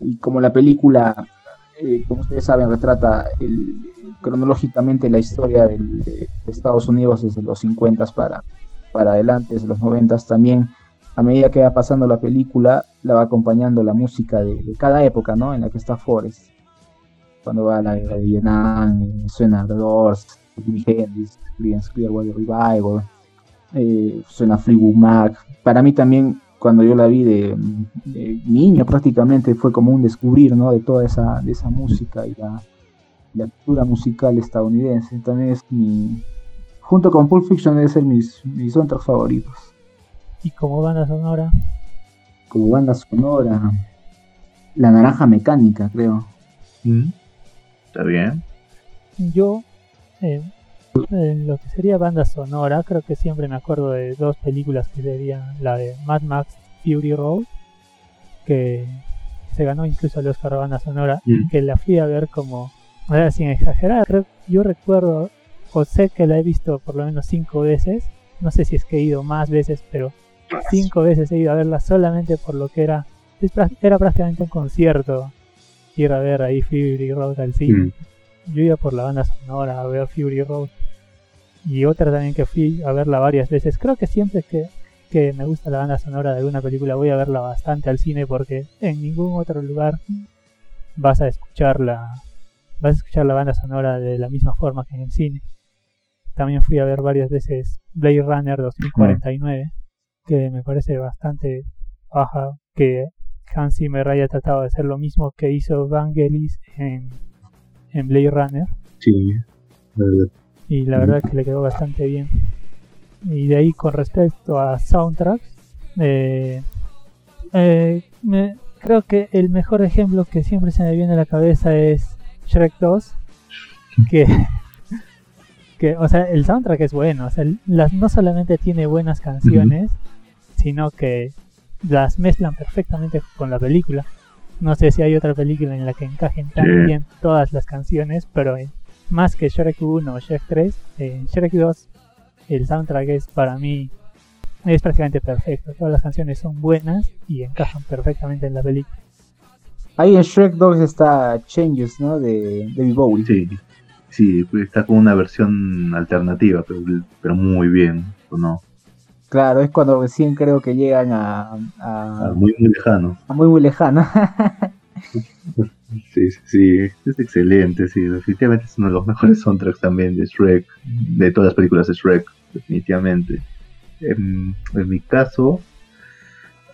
y como la película, eh, como ustedes saben, retrata cronológicamente la historia de, Estados Unidos desde los 50 para, para adelante, desde los 90 también, a medida que va pasando la película, la va acompañando la música de, cada época, ¿no? En la que está Forrest. Cuando va a la guerra de Vietnam, eh, suena The Doors, Jimi Hendrix, Creedence Clearwater Revival, eh, suena Fleetwood Mac. Para mí también cuando yo la vi de, niño prácticamente fue como un descubrir ¿no? de toda esa, de esa música y la, la cultura musical estadounidense. También es mi, junto con Pulp Fiction debe ser mis, mis soundtracks favoritos. ¿Y como banda sonora? Como banda sonora, La Naranja Mecánica, creo. Mm, está bien. Yo, eh, en lo que sería banda sonora, creo que siempre me acuerdo de dos películas que serían la de Mad Max Fury Road, que se ganó incluso el Oscar banda sonora, y mm. que la fui a ver como, sin exagerar, yo recuerdo o sé que la he visto por lo menos cinco veces, no sé si es que he ido más veces, pero cinco veces he ido a verla solamente por lo que era, era prácticamente un concierto ir a ver ahí Fury Road al cine. Mm. yo iba por la banda sonora a ver Fury Road. Y otra también que fui a verla varias veces. Creo que siempre que, que me gusta la banda sonora de alguna película voy a verla bastante al cine porque en ningún otro lugar vas a escucharla vas a escuchar la banda sonora de la misma forma que en el cine. También fui a ver varias veces Blade Runner 2049, que me parece bastante baja, que Hans Zimmer haya tratado de hacer lo mismo que hizo Vangelis en, en Blade Runner. Sí, Y la verdad que le quedó bastante bien. Y de ahí con respecto a soundtracks, eh, eh, me, creo que el mejor ejemplo que siempre se me viene a la cabeza es Shrek 2. Que, que o sea, el soundtrack es bueno. O sea, las, no solamente tiene buenas canciones, sino que las mezclan perfectamente con la película. No sé si hay otra película en la que encajen tan bien todas las canciones, pero más que Shrek 1 o Shrek 3, en Shrek 2 el soundtrack es para mí es prácticamente perfecto. Todas las canciones son buenas y encajan perfectamente en la película. Ahí en Shrek 2 está Changes, ¿no? De David Bowie. Sí, sí, está con una versión alternativa, pero, pero muy bien, ¿o no? Claro, es cuando recién creo que llegan a... a, muy, muy lejano. A muy, muy lejano. sí, sí, sí, es excelente, sí, definitivamente es uno de los mejores soundtracks también de Shrek, de todas las películas de Shrek, definitivamente. En, mi caso,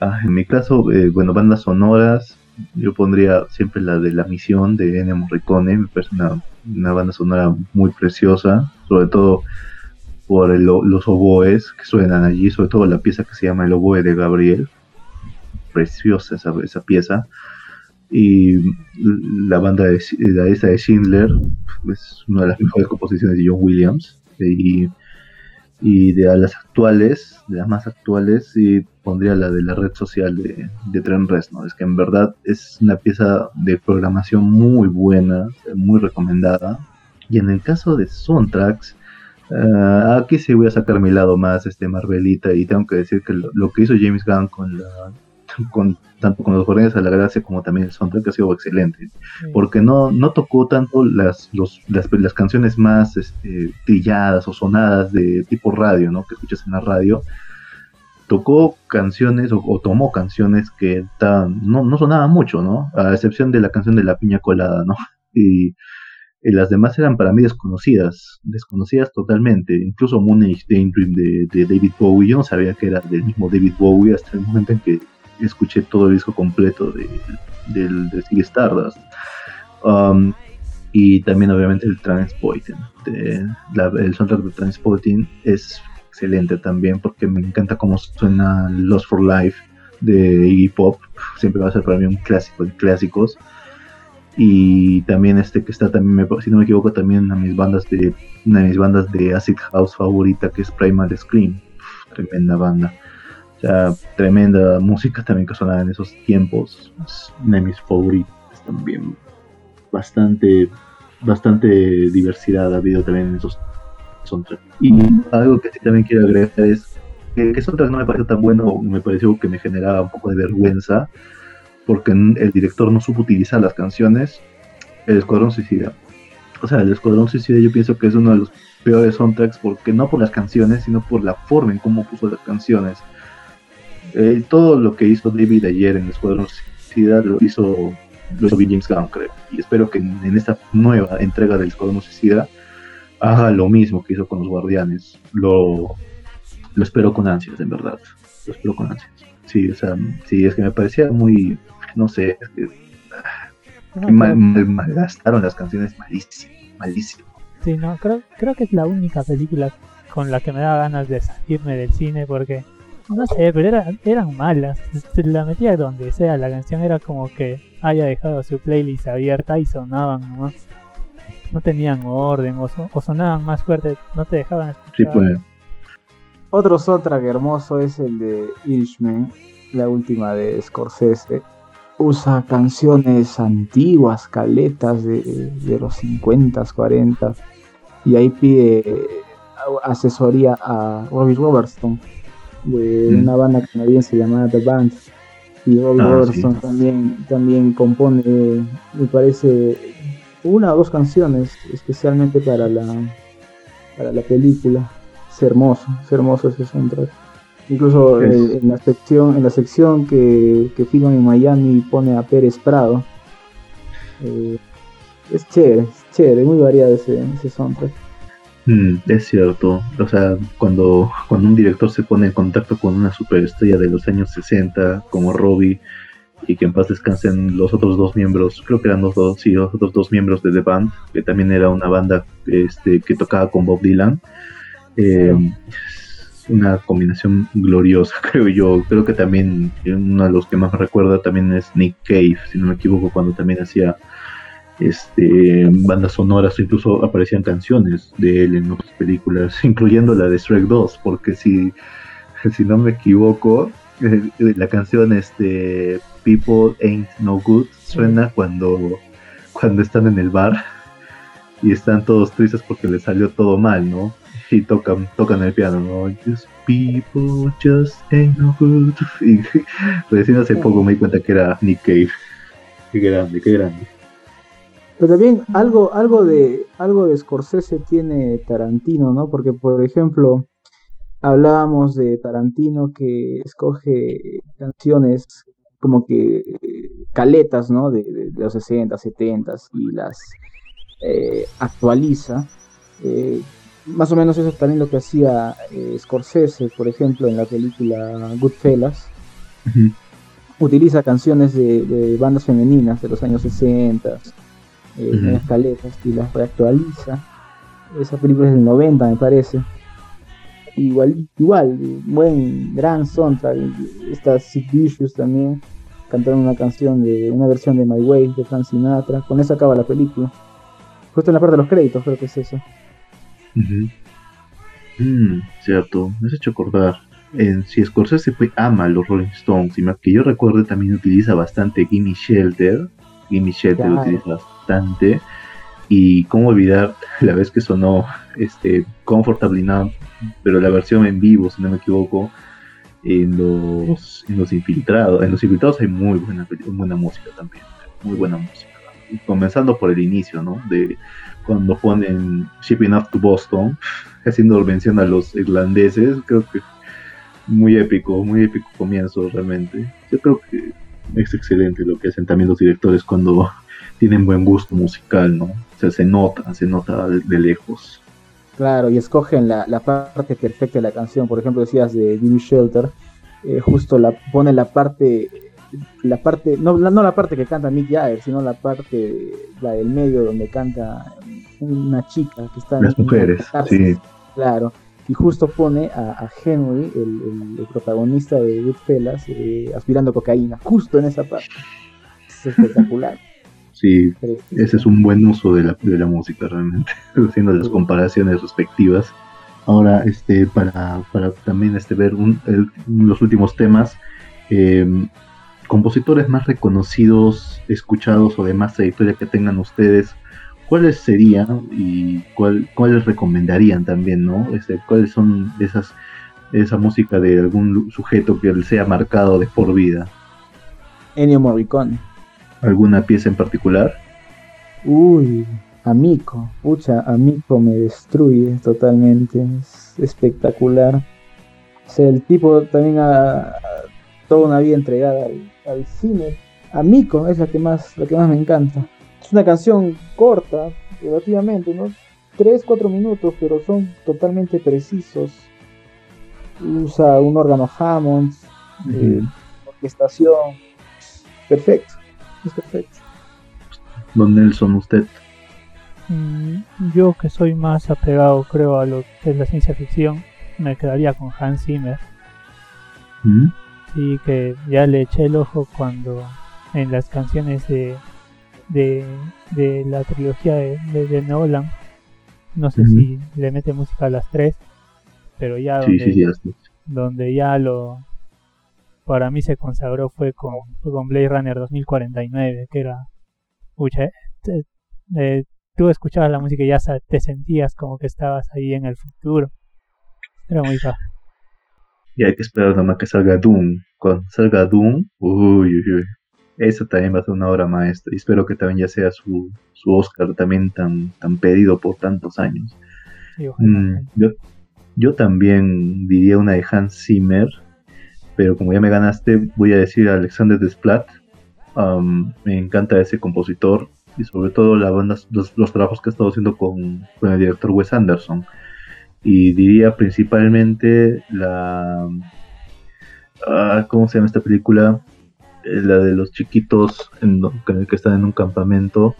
ah, en mi caso, eh, bueno, bandas sonoras, yo pondría siempre la de La Misión de Ennio Morricone, me parece una, banda sonora muy preciosa, sobre todo por los oboes que suenan allí, sobre todo la pieza que se llama El oboe de Gabriel, preciosa esa, esa pieza, y la banda de, la esa de Schindler es una de las mejores composiciones de John Williams, y y de las actuales, de las más actuales, sí pondría la de la red social de, de Tren ¿no? Es que en verdad es una pieza de programación muy buena, muy recomendada. Y en el caso de soundtracks, uh, aquí sí voy a sacar mi lado más este Marvelita y tengo que decir que lo que hizo James Gunn con la con, tanto con los Guardianes de la Gracia como también el soundtrack ha sido excelente. Porque no, no tocó tanto las, los, las, las, canciones más este, trilladas o sonadas de tipo radio, ¿no? Que escuchas en la radio. Tocó canciones o, tomó canciones que no, no sonaban mucho, ¿no? A excepción de la canción de la piña colada, ¿no? Y, las demás eran para mí desconocidas, desconocidas totalmente. Incluso Moon Age Daydream de, de David Bowie, yo no sabía que era del mismo David Bowie hasta el momento en que escuché todo el disco completo de, de Stardust. Um, y también obviamente el Transporting. el soundtrack de Transporting es excelente también porque me encanta cómo suena Lost for Life de Iggy Pop. Siempre va a ser para mí un clásico de clásicos. Y también este que está también, si no me equivoco, también a mis bandas de una de mis bandas de acid house favorita que es Primal Scream. tremenda banda. O sea, tremenda música también que sonaba en esos tiempos. Es una de mis favoritas también. Bastante, bastante diversidad ha habido también en esos soundtracks. Y algo que también quiero agregar es que, que soundtrack no me pareció tan bueno, me pareció que me generaba un poco de vergüenza, porque el director no supo utilizar las canciones. El Escuadrón Suicida. O sea, el Escuadrón Suicida yo pienso que es uno de los peores soundtracks, porque no por las canciones, sino por la forma en cómo puso las canciones eh, todo lo que hizo David ayer en el Escuadrón Suicida lo hizo, lo hizo James Gunn, creo. Y espero que en, esta nueva entrega del Escuadrón Suicida haga lo mismo que hizo con los Guardianes. Lo, lo espero con ansias, en verdad. Lo espero con ansias. Sí, o sea, sí, es que me parecía muy, no sé, es que, malgastaron las canciones malísimo, malísimo. Sí, no, creo, creo que es la única película con la que me da ganas de salirme del cine porque no sé, pero eran malas. Se la metía donde sea. La canción era como que haya dejado su playlist abierta y sonaban nomás. No tenían orden o, sonaban más fuerte. No te dejaban escuchar. Sí, pues. Otro soundtrack hermoso es el de Irishman, la última de Scorsese. Usa canciones antiguas, caletas de, de los 50, 40 y ahí pide asesoría a Robbie Robertson de mm. una banda canadiense llamada The Band. Y Robbie ah, Robertson también, también compone, me parece, una o dos canciones especialmente para la, para la película. Es hermoso, es hermoso ese soundtrack. Incluso en la sección, en la sección que, que filman en Miami pone a Pérez Prado. Eh, es chévere, es chévere, muy variado ese, ese soundtrack. Mm, es cierto, o sea, cuando, cuando un director se pone en contacto con una superestrella de los años 60 como Robbie y que en paz descansen los otros dos miembros, creo que eran los dos, sí, los otros dos miembros de The Band, que también era una banda este, que tocaba con Bob Dylan. Eh, una combinación gloriosa, creo yo. Creo que también uno de los que más me recuerda también es Nick Cave, si no me equivoco, cuando también hacía este, bandas sonoras, incluso aparecían canciones de él en otras películas, incluyendo la de Shrek 2, porque si, si no me equivoco, eh, la canción este, People Ain't No Good suena cuando, cuando están en el bar y están todos tristes porque les salió todo mal, ¿no? Y tocan, tocan el piano, ¿no? Just people just ain't no good. Y recién hace poco me di cuenta que era Nick Cave. Qué grande, qué grande. Pero también algo, algo de algo de Scorsese tiene Tarantino, ¿no? Porque por ejemplo, hablábamos de Tarantino que escoge canciones como que caletas, ¿no? De, los 60, 70 y las eh, actualiza. Eh, más o menos eso es también lo que hacía eh, Scorsese, por ejemplo, en la película Goodfellas. Utiliza canciones de, bandas femeninas de los años 60, en las caletas y las reactualiza. Esa película es del 90, me parece. Igual, igual, buen, gran soundtrack. Está Sick Vicious también. Cantaron una canción de una versión de My Way de Frank Sinatra. Con eso acaba la película. Justo en la parte de los créditos, creo que es eso. Mm, cierto, me has hecho acordar. En, si Scorsese fue, ama los Rolling Stones, y más que yo recuerde también utiliza bastante Gimme Shelter. Gimme Shelter utiliza bastante. Y cómo olvidar la vez que sonó este Comfortably Numb, pero la versión en vivo, si no me equivoco, en los, en los infiltrados. En los infiltrados hay muy buena, buena música también, muy buena música. Comenzando por el inicio, ¿no? De cuando ponen Shipping Up to Boston, haciendo mención a los irlandeses, creo que muy épico, muy épico comienzo realmente. Yo creo que es excelente lo que hacen también los directores cuando tienen buen gusto musical, ¿no? O sea, se nota, se nota de, lejos. Claro, y escogen la, parte perfecta de la canción. Por ejemplo, decías de Jimmy Shelter, eh, justo la pone la parte la parte, no la, no la parte que canta Mick Jagger, sino la parte, la del medio donde canta una chica que está Las mujeres, sí. Claro, y justo pone a, Henry, el, protagonista de Goodfellas, eh, aspirando cocaína, justo en esa parte. Es espectacular. Sí, ese es un buen uso de la, de la música realmente, haciendo las comparaciones respectivas. Ahora, este, para, para también este, ver un, los últimos temas, eh, compositores más reconocidos, escuchados o de más trayectoria que tengan ustedes, ¿cuáles serían y cuál, cuáles recomendarían también, no? Este, ¿Cuáles son esas esa música de algún sujeto que sea marcado de por vida? Ennio Morricone. ¿Alguna pieza en particular? Uy, Amico, pucha, Amico me destruye totalmente, es espectacular. O sea, el tipo también ha, toda una vida entregada al, cine. Amico es la que más, la que más me encanta. Es una canción corta, relativamente, ¿no? 3, 4 minutos, pero son totalmente precisos. Usa un órgano Hammond, eh, orquestación. Perfecto, es perfecto. Don Nelson, usted. Mm, yo que soy más apegado, creo, a lo que es la ciencia ficción, me quedaría con Hans Zimmer. ¿Mm? Sí, que ya le eché el ojo cuando en las canciones de, de, la trilogía de, Nolan, no sé si le mete música a las tres, pero ya donde, donde ya lo para mí se consagró fue con, con Blade Runner 2049, que era, escucha, eh, tú escuchabas la música y ya te sentías como que estabas ahí en el futuro. Era muy fácil. Y hay que esperar nada más que salga Doom. Cuando salga Doom, uy, uy, uy. esa también va a ser una obra maestra y espero que también ya sea su, su Oscar también tan, tan pedido por tantos años. Mm, yo, yo también diría una de Hans Zimmer, pero como ya me ganaste, voy a decir Alexander Desplat. Um, me encanta ese compositor y sobre todo la banda, los, trabajos que ha estado haciendo con, con, el director Wes Anderson. Y diría principalmente la... Ah, ¿Cómo se llama esta película? Eh, la de los chiquitos en, que están en un campamento.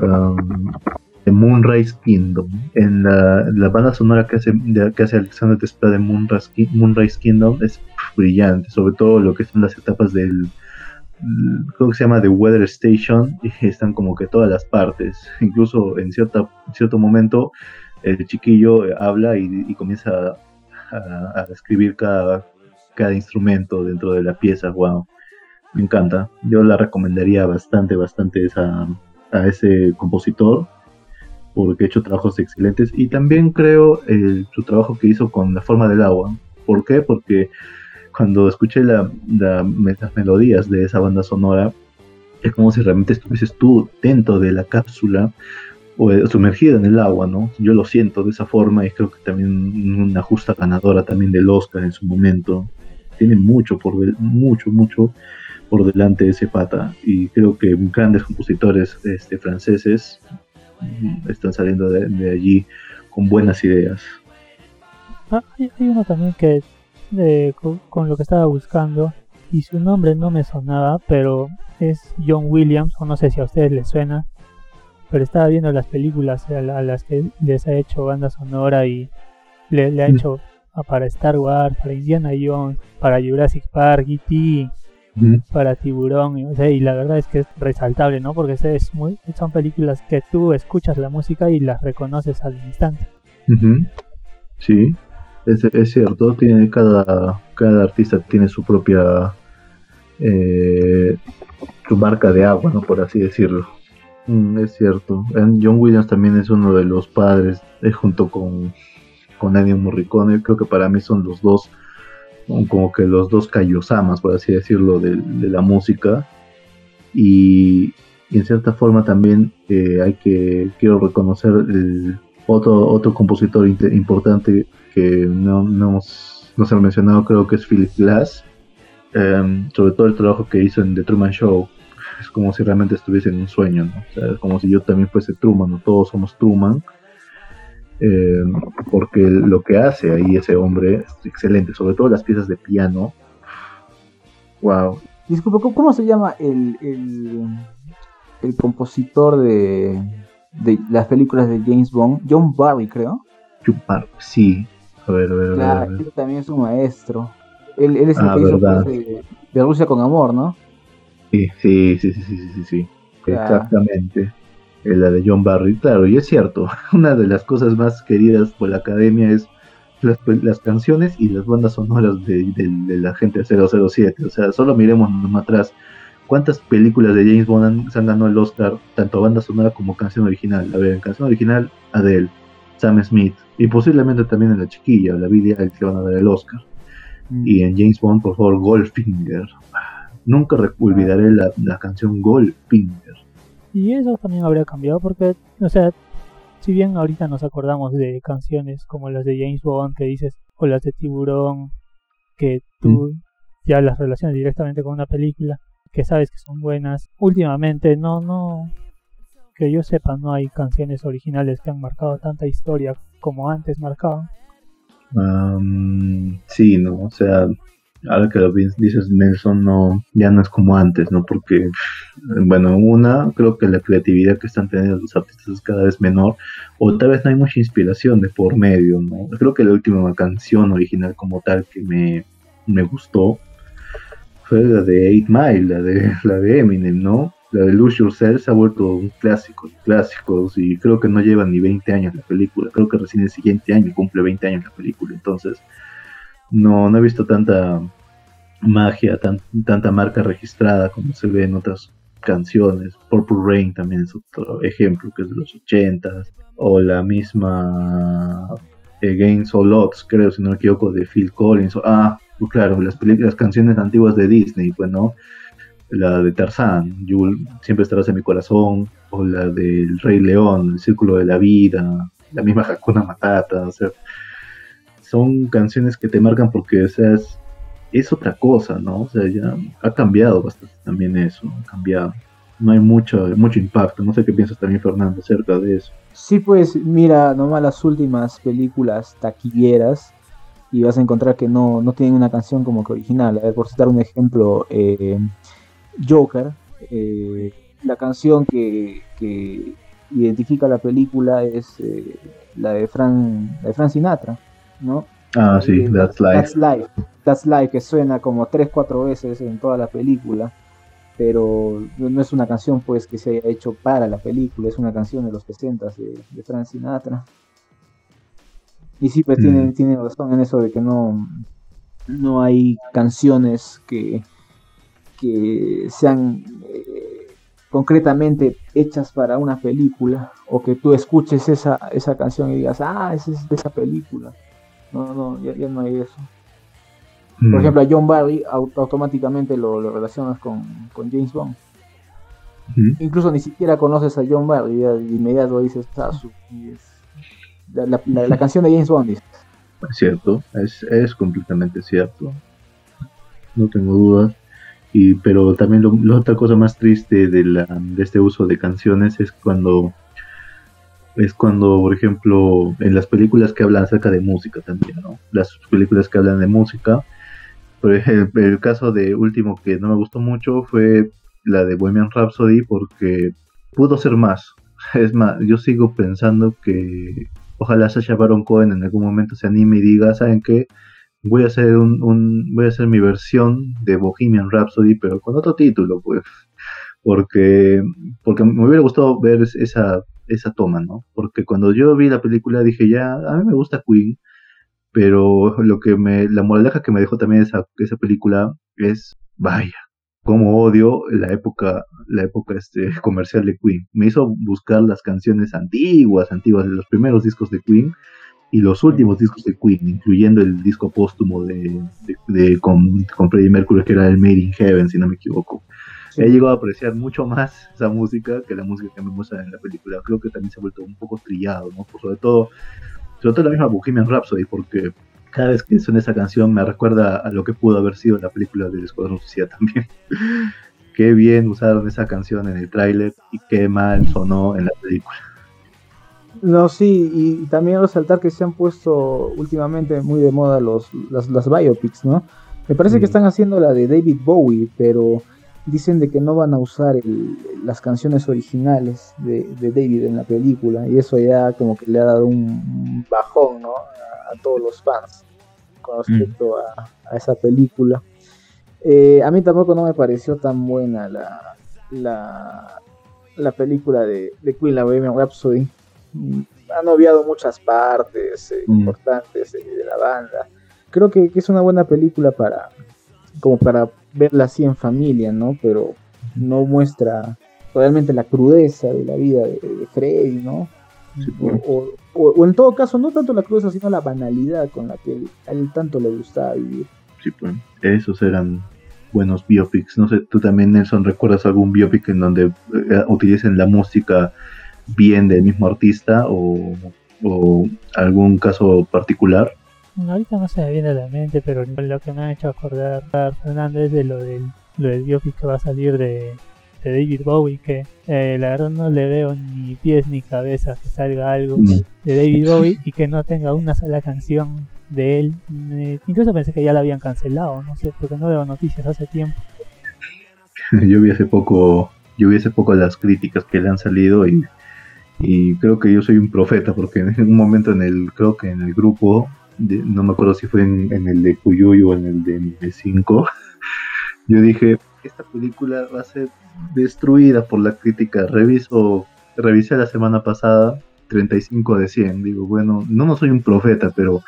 Um, de Moonrise Kingdom. En la, banda sonora que hace, que hace Alexander Desplat de Moonrise, Kingdom es brillante, sobre todo lo que son las etapas del, creo que se llama The Weather Station están como que todas las partes incluso en cierta, cierto momento el chiquillo habla y, comienza a, escribir cada, instrumento dentro de la pieza wow me encanta yo la recomendaría bastante bastante a ese compositor porque ha hecho trabajos excelentes y también creo su trabajo que hizo con la forma del agua. ¿Por qué? Porque cuando escuché las melodías de esa banda sonora, es como si realmente estuvieses tú dentro de la cápsula eh, sumergida en el agua, ¿no? Yo lo siento de esa forma y creo que también una justa ganadora también del Oscar en su momento. Tiene mucho por mucho, mucho por delante de ese pata y creo que grandes compositores este, franceses están saliendo de, allí con buenas ideas. Ah, hay, uno también que con, lo que estaba buscando y su nombre no me sonaba, pero es John Williams, o no sé si a ustedes les suena, pero estaba viendo las películas a, las que les ha hecho banda sonora y le, ha mm. hecho para Star Wars, para Indiana Jones, para Jurassic Park, E.T., para Tiburón. y la verdad es que es resaltable, ¿no? Porque es muy, son películas que tú escuchas la música y las reconoces al instante. Sí, es, cierto. Tiene cada, cada artista tiene su propia eh, su marca de agua, ¿no? Por así decirlo. Mm, es cierto. John Williams también es uno de los padres, eh, junto con, con Ennio Morricone. Creo que para mí son los dos como que los dos Kayosamas, por así decirlo, de, la música. Y, en cierta forma también eh, hay que, quiero reconocer el otro, otro compositor importante que no, no, se ha mencionado, creo que es Philip Glass, em, sobre todo el trabajo que hizo en The Truman Show. Es como si realmente estuviese en un sueño, ¿no? como si yo también fuese Truman, ¿no? todos somos Truman eh, porque lo que hace ahí ese hombre es excelente, sobre todo las piezas de piano. Wow. Disculpa, ¿cómo se llama el, el, compositor de, de, las películas de James Bond? John Barry, creo. John Barry, sí. A ver, a ver, a ver, Él también es un maestro. Él, es el ah, que hizo pues, de, de, Rusia con amor, ¿no? Sí, sí, sí, sí, sí, sí, sí. Exactamente la de John Barry. Claro, y es cierto, una de las cosas más queridas por la academia es las, las canciones y las bandas sonoras de, la gente 007. O sea, solo miremos más atrás. ¿Cuántas películas de James Bond se han ganado el Oscar, tanto banda sonora como canción original? A ver, en canción original, Adele, Sam Smith, y posiblemente también en La Chiquilla, la vida que van a dar el Oscar. Mm. Y en James Bond, por favor, Goldfinger. Nunca olvidaré la, la canción Goldfinger y eso también habría cambiado porque, o sea, si bien ahorita nos acordamos de canciones como las de James Bond que dices, o las de Tiburón, que tú mm. ya las relacionas directamente con una película, que sabes que son buenas, últimamente no, no, que yo sepa, no hay canciones originales que han marcado tanta historia como antes marcaban. sí, no, o sea, ahora que lo dices Nelson, no, ya no es como antes, ¿no? Porque, bueno, una, creo que la creatividad que están teniendo los artistas es cada vez menor, o tal vez no hay mucha inspiración de por medio, ¿no? Creo que la última canción original como tal que me, me gustó fue la de Eight Mile, la de, la de Eminem, ¿no? La de Lose Yourself se ha vuelto un clásico clásicos y creo que no lleva ni 20 años la película, creo que recién el siguiente año cumple 20 años la película, entonces no, no he visto tanta magia, tanta marca registrada como se ve en otras canciones. Purple Rain también es otro ejemplo que es de los 80 o la misma Against All Odds, creo, si no me equivoco, de Phil Collins. ah, pues claro, las, las canciones antiguas de Disney, pues no. la de Tarzán, siempre estarás en mi corazón, o la del Rey León, El Círculo de la Vida, la misma Hakuna Matata, o sea, son canciones que te marcan porque, o otra cosa, ¿no? O sea, ya ha cambiado bastante también eso, ha cambiado. No hay mucho, mucho impacto, no sé qué piensas también, Fernando, acerca de eso. Sí, pues mira, nomás las últimas películas taquilleras y vas a encontrar que no, no tienen una canción como que original. Por citar un ejemplo, eh, Joker, eh, la canción que, identifica la película es eh, la, de Fran, de Fran Sinatra, ¿no? Ah, sí, That's Life. That's Life. That's Life, que suena como 3-4 veces en toda la película, pero no es una canción pues que se haya hecho para la película, es una canción de los 60 de, de Frank Sinatra. Y sí, pues tiene, mm. tiene razón en eso de que no, no hay canciones que, que sean eh, concretamente hechas para una película o que tú escuches esa, esa canción y digas, ah, esa es de esa película. No, no, ya, no hay eso. Por mm. ejemplo, a John Barry automáticamente lo, relacionas con, James Bond. Incluso ni siquiera conoces a John Barry, ya de inmediato dices, ah, su, la, canción de James Bond. Es cierto, es, es completamente cierto. No tengo dudas. Y, pero también la otra cosa más triste de, la, de este uso de canciones es cuando es cuando, por ejemplo, en las películas que hablan acerca de música también, ¿no? Las películas que hablan de música. Por ejemplo, el caso de último que no me gustó mucho fue la de Bohemian Rhapsody porque pudo ser más. Es más, yo sigo pensando que ojalá Sasha Baron Cohen en algún momento se anime y diga, ¿saben qué? Voy a hacer un, voy a hacer mi versión de Bohemian Rhapsody, pero con otro título, pues. Porque, porque me hubiera gustado ver esa, esa toma, ¿no? Porque cuando yo vi la película dije, ya, a mí me gusta Queen, pero lo que me, la moraleja que me dejó también esa, esa película es, vaya, como odio la época, la época este, comercial de Queen. Me hizo buscar las canciones antiguas, antiguas de los primeros discos de Queen y los últimos discos de Queen, incluyendo el disco póstumo de, de, con, con, Freddie Mercury que era el Made in Heaven, si no me equivoco. He llegado a apreciar mucho más esa música que la música que me muestran en la película. Creo que también se ha vuelto un poco trillado, ¿no? Por sobre todo, sobre todo la misma Bohemian Rhapsody, porque cada vez que suena esa canción me recuerda a lo que pudo haber sido la película del Escuadrón Suicida también. qué bien usaron esa canción en el tráiler y qué mal sonó en la película. No, sí, y también resaltar que se han puesto últimamente muy de moda los, las, las biopics, ¿no? Me parece que están haciendo la de David Bowie, pero dicen de que no van a usar las canciones originales de, David en la película, y eso ya como que le ha dado un bajón, ¿no? a todos los fans con respecto mm. a, esa película. Eh, a mí tampoco no me pareció tan buena la, la, película de, de Queen, la Bohemian Rhapsody. Mm, han obviado muchas partes eh, mm. importantes eh, de la banda. Creo que, es una buena película para como para verla así en familia, ¿no? Pero no muestra realmente la crudeza de la vida de, Freddy, ¿no? O, en todo caso, no tanto la crudeza, sino la banalidad con la que a él tanto le gustaba vivir. Sí, pues, esos eran buenos biopics. No sé, tú también, Nelson, ¿recuerdas algún biopic en donde eh, utilicen la música bien del mismo artista o, algún caso particular? Ahorita no se me viene a la mente, pero lo que me ha hecho acordar Fernando es de lo del, lo del biopic que va a salir de de David Bowie que eh, la verdad no le veo ni pies ni cabeza que salga algo de David Bowie y que no tenga una sola canción de él. incluso pensé que ya la habían cancelado, no sé, porque no veo noticias hace tiempo. yo vi hace poco, yo vi hace poco las críticas que le han salido y, y creo que yo soy un profeta porque en un momento en el, creo que en el grupo, no me acuerdo si fue en, el de Cuyuyo o en el de 5, yo dije, esta película va a ser destruida por la crítica. Reviso, revisé la semana pasada 35 de 100. Digo, bueno, no, no soy un profeta, pero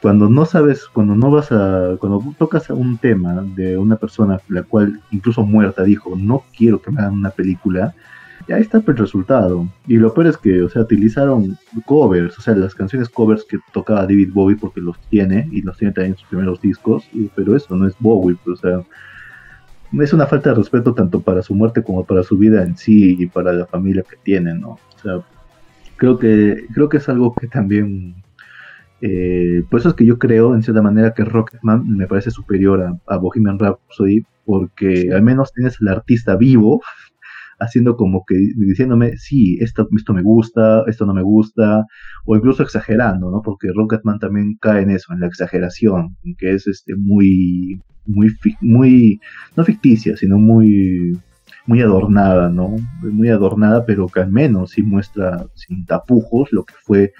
cuando no sabes, cuando no vas a, cuando tocas un tema de una persona la cual incluso muerta dijo, no quiero que me hagan una película, ya está el resultado. Y lo peor es que, o sea, utilizaron covers, o sea, las canciones covers que tocaba David Bowie porque los tiene y los tiene también en sus primeros discos, pero eso no es Bowie, pues, o sea, es una falta de respeto tanto para su muerte como para su vida en sí y para la familia que tiene, ¿no? O sea, creo que, creo que es algo que también eh, por eso es que yo creo, en cierta manera, que Rocketman me parece superior a, a Bohemian Rhapsody, porque al menos tienes al artista vivo, haciendo como que diciéndome, sí, esto, esto me gusta, esto no me gusta, o incluso exagerando, ¿no? Porque Rocketman también cae en eso, en la exageración, que es este muy, muy, muy, no ficticia, sino muy, muy adornada, ¿no? Muy adornada, pero que al menos sí muestra sin tapujos lo que fue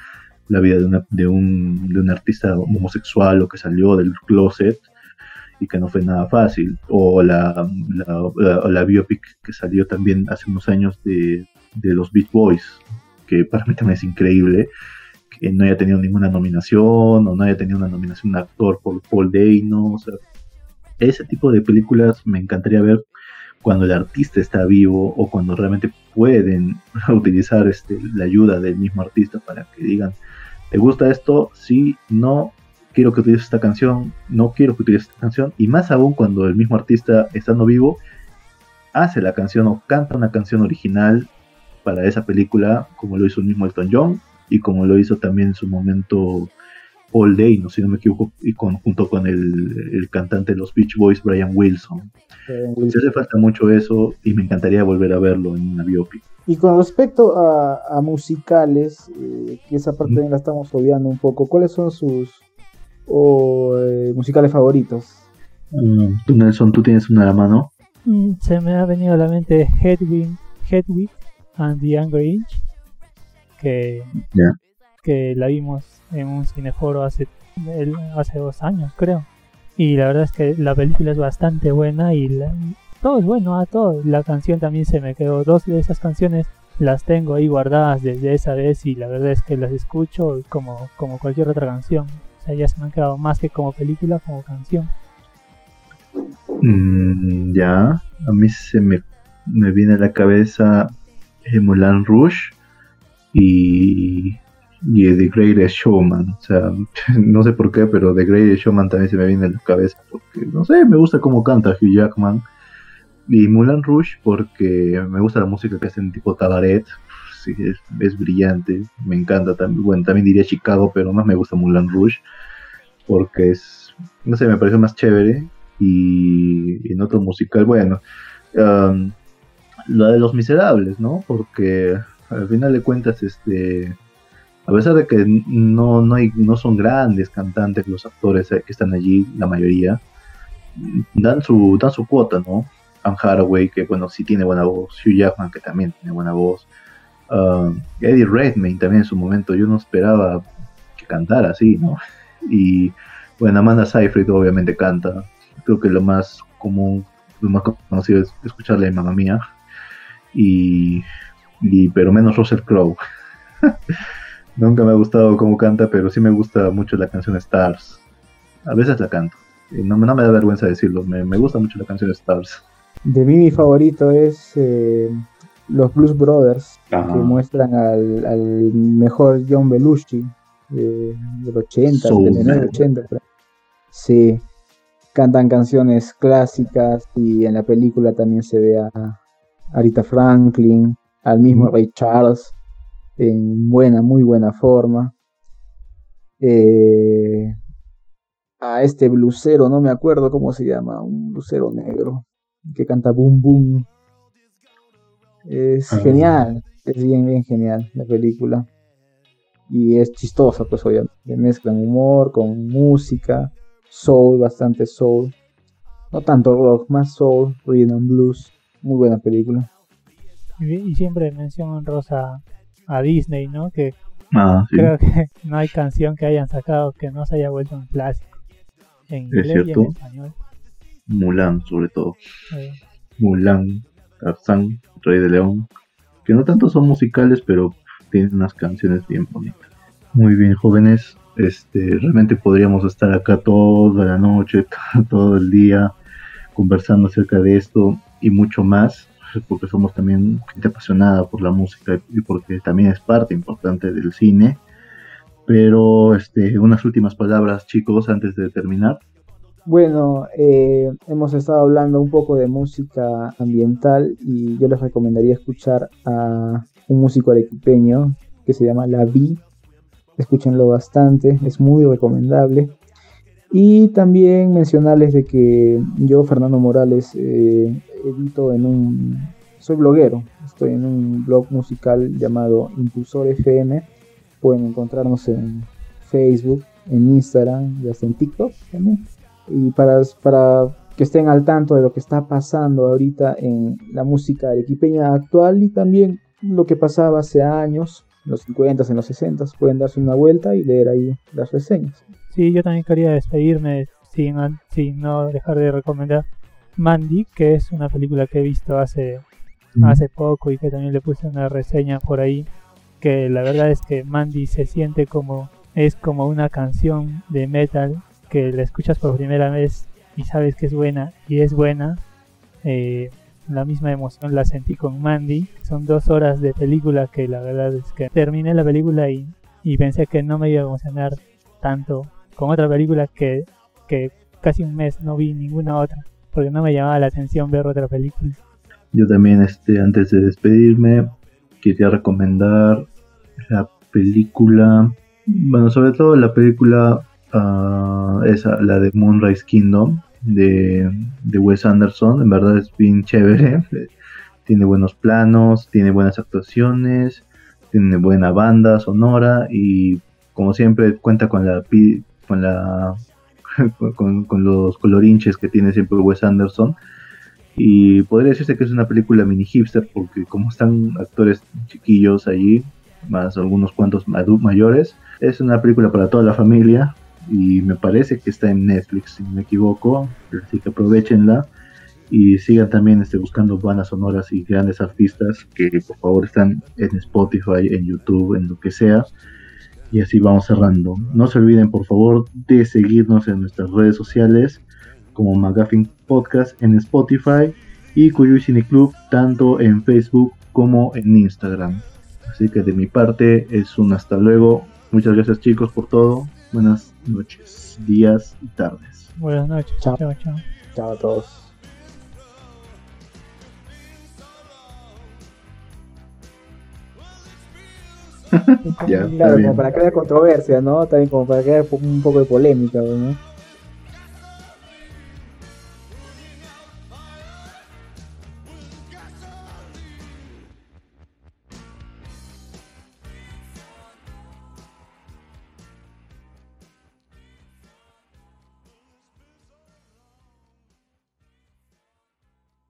la vida de, una, de, un, de un artista homosexual o que salió del closet y que no fue nada fácil. O la, la, biopic que salió también hace unos años de, de, los Beat Boys, que para mí también es increíble, que no haya tenido ninguna nominación o no haya tenido una nominación de actor por Paul Dano. O sea, ese tipo de películas me encantaría ver cuando el artista está vivo o cuando realmente pueden utilizar este, la ayuda del mismo artista para que digan, ¿te gusta esto? Sí, no, quiero que utilices esta canción, no quiero que utilices esta canción, y más aún cuando el mismo artista, estando vivo, hace la canción o canta una canción original para esa película, como lo hizo el mismo Elton John y como lo hizo también en su momento All Day, no si no me equivoco, y con, junto con el, cantante de los Beach Boys, Brian Wilson. Se hace falta mucho eso y me encantaría volver a verlo en una biopic. Y con respecto a, musicales, eh, que esa parte también la estamos obviando un poco, ¿cuáles son sus eh, musicales favoritos? Mm, tú, Nelson, ¿tú tienes una a la mano? Mm, se me ha venido a la mente Hedwig, Hedwig and the Angry Inch, que, que la vimos en un cineforo hace, hace dos años, creo. Y la verdad es que la película es bastante buena y todo es bueno, a todo. La canción también se me quedó. Dos de esas canciones las tengo ahí guardadas desde esa vez y la verdad es que las escucho como, como cualquier otra canción. Ya se me han quedado más que como película, como canción. Mm, ya, a mí se me, me viene a la cabeza Mulan Rouge y y The Greatest Showman. O sea, no sé por qué, pero The Greatest Showman también se me viene a la cabeza porque, no sé, me gusta cómo canta Hugh Jackman. Y Mulan Rouge porque me gusta la música que hacen tipo cabaret. Es, brillante, me encanta también. Bueno, también diría Chicago, pero más me gusta Mulan Rouge porque es, no sé, me parece más chévere. Y en otro musical, bueno, um, la de Los Miserables, ¿no? Porque al final de cuentas, este a pesar de que no, no, hay, no son grandes cantantes los actores que están allí, la mayoría, dan su, dan su cuota, ¿no? Anne Haraway, que bueno, sí tiene buena voz, Hugh Jackman, que también tiene buena voz, uh, Eddie Redmayne también en su momento, yo no esperaba que cantara así, ¿no? Y bueno, Amanda Seyfried obviamente canta, creo que lo más común, lo más conocido es escucharle a Mamma Mía, y, y pero menos Russell Crowe. Nunca me ha gustado cómo canta, pero sí me gusta mucho la canción Stars. A veces la canto. Y no, me da vergüenza decirlo. Me, gusta mucho la canción Stars. De mí mi favorito es eh, los Blues Brothers, que muestran al, mejor John Belushi del 80, del 80. Sí, cantan canciones clásicas y en la película también se ve a Arita Franklin, al mismo Ray Charles en buena, muy buena forma. Eh, a este blusero, no me acuerdo cómo se llama, un blusero negro que canta Boom Boom. Es ah. genial, es bien, bien genial la película. Y es chistosa, pues obviamente. Mezclan humor con música, soul, bastante soul. No tanto rock, más soul, rhythm and blues. Muy buena película. Y siempre mencionan Rosa a Disney, ¿no? Que ah, creo que no hay canción que hayan sacado que no se haya vuelto un clásico. En inglés y en español. Mulan, sobre todo. Mulan, Tarzán, Rey de León. Que no tanto son musicales, pero tienen unas canciones bien bonitas. Muy bien, jóvenes. Este, realmente podríamos estar acá toda la noche, todo el día, conversando acerca de esto y mucho más porque somos también gente apasionada por la música y porque también es parte importante del cine. Pero este, unas últimas palabras, chicos, antes de terminar. Bueno, eh, hemos estado hablando un poco de música ambiental y yo les recomendaría escuchar a un músico arequipeño que se llama La Vi. Escúchenlo bastante, es muy recomendable. Y también mencionarles de que yo, Fernando Morales, eh, edito en un... Soy bloguero, estoy en un blog musical llamado Impulsor FM. Pueden encontrarnos en Facebook, en Instagram y hasta en TikTok también. Y para, para que estén al tanto de lo que está pasando ahorita en la música arequipeña actual y también lo que pasaba hace años, en los 50, en los 60, pueden darse una vuelta y leer ahí las reseñas. Sí, yo también quería despedirme sin, sin no dejar de recomendar Mandy, que es una película que he visto hace, hace poco y que también le puse una reseña por ahí, que la verdad es que Mandy se siente como es como una canción de metal que la escuchas por primera vez y sabes que es buena y es buena. Eh, la misma emoción la sentí con Mandy. Son dos horas de película que la verdad es que terminé la película y, pensé que no me iba a emocionar tanto con otra película que, que casi un mes no vi ninguna otra porque no me llamaba la atención ver otra película. Yo también, este, antes de despedirme, quería recomendar la película, bueno, sobre todo la película uh, esa, la de Moonrise Kingdom de, de Wes Anderson, en verdad es bien chévere, tiene buenos planos, tiene buenas actuaciones, tiene buena banda sonora y como siempre cuenta con la con la con, con, los colorinches que tiene siempre Wes Anderson. Y podría decirse que es una película mini hipster porque como están actores chiquillos allí más algunos cuantos mayores es una película para toda la familia y me parece que está en Netflix, si no me equivoco, así que aprovechenla y sigan también este, buscando bandas sonoras y grandes artistas que por favor están en Spotify, en YouTube, en lo que sea. Y así vamos cerrando. No se olviden por favor de seguirnos en nuestras redes sociales como McGuffin Podcast en Spotify y Cuyo Cine Club tanto en Facebook como en Instagram. Así que de mi parte es un hasta luego. Muchas gracias chicos por todo. Buenas noches, días y tardes. Buenas noches. Chao, chao. Chao, chao a todos. ya, claro, como para que haya controversia, ¿no? También como para que haya un poco de polémica, ¿no?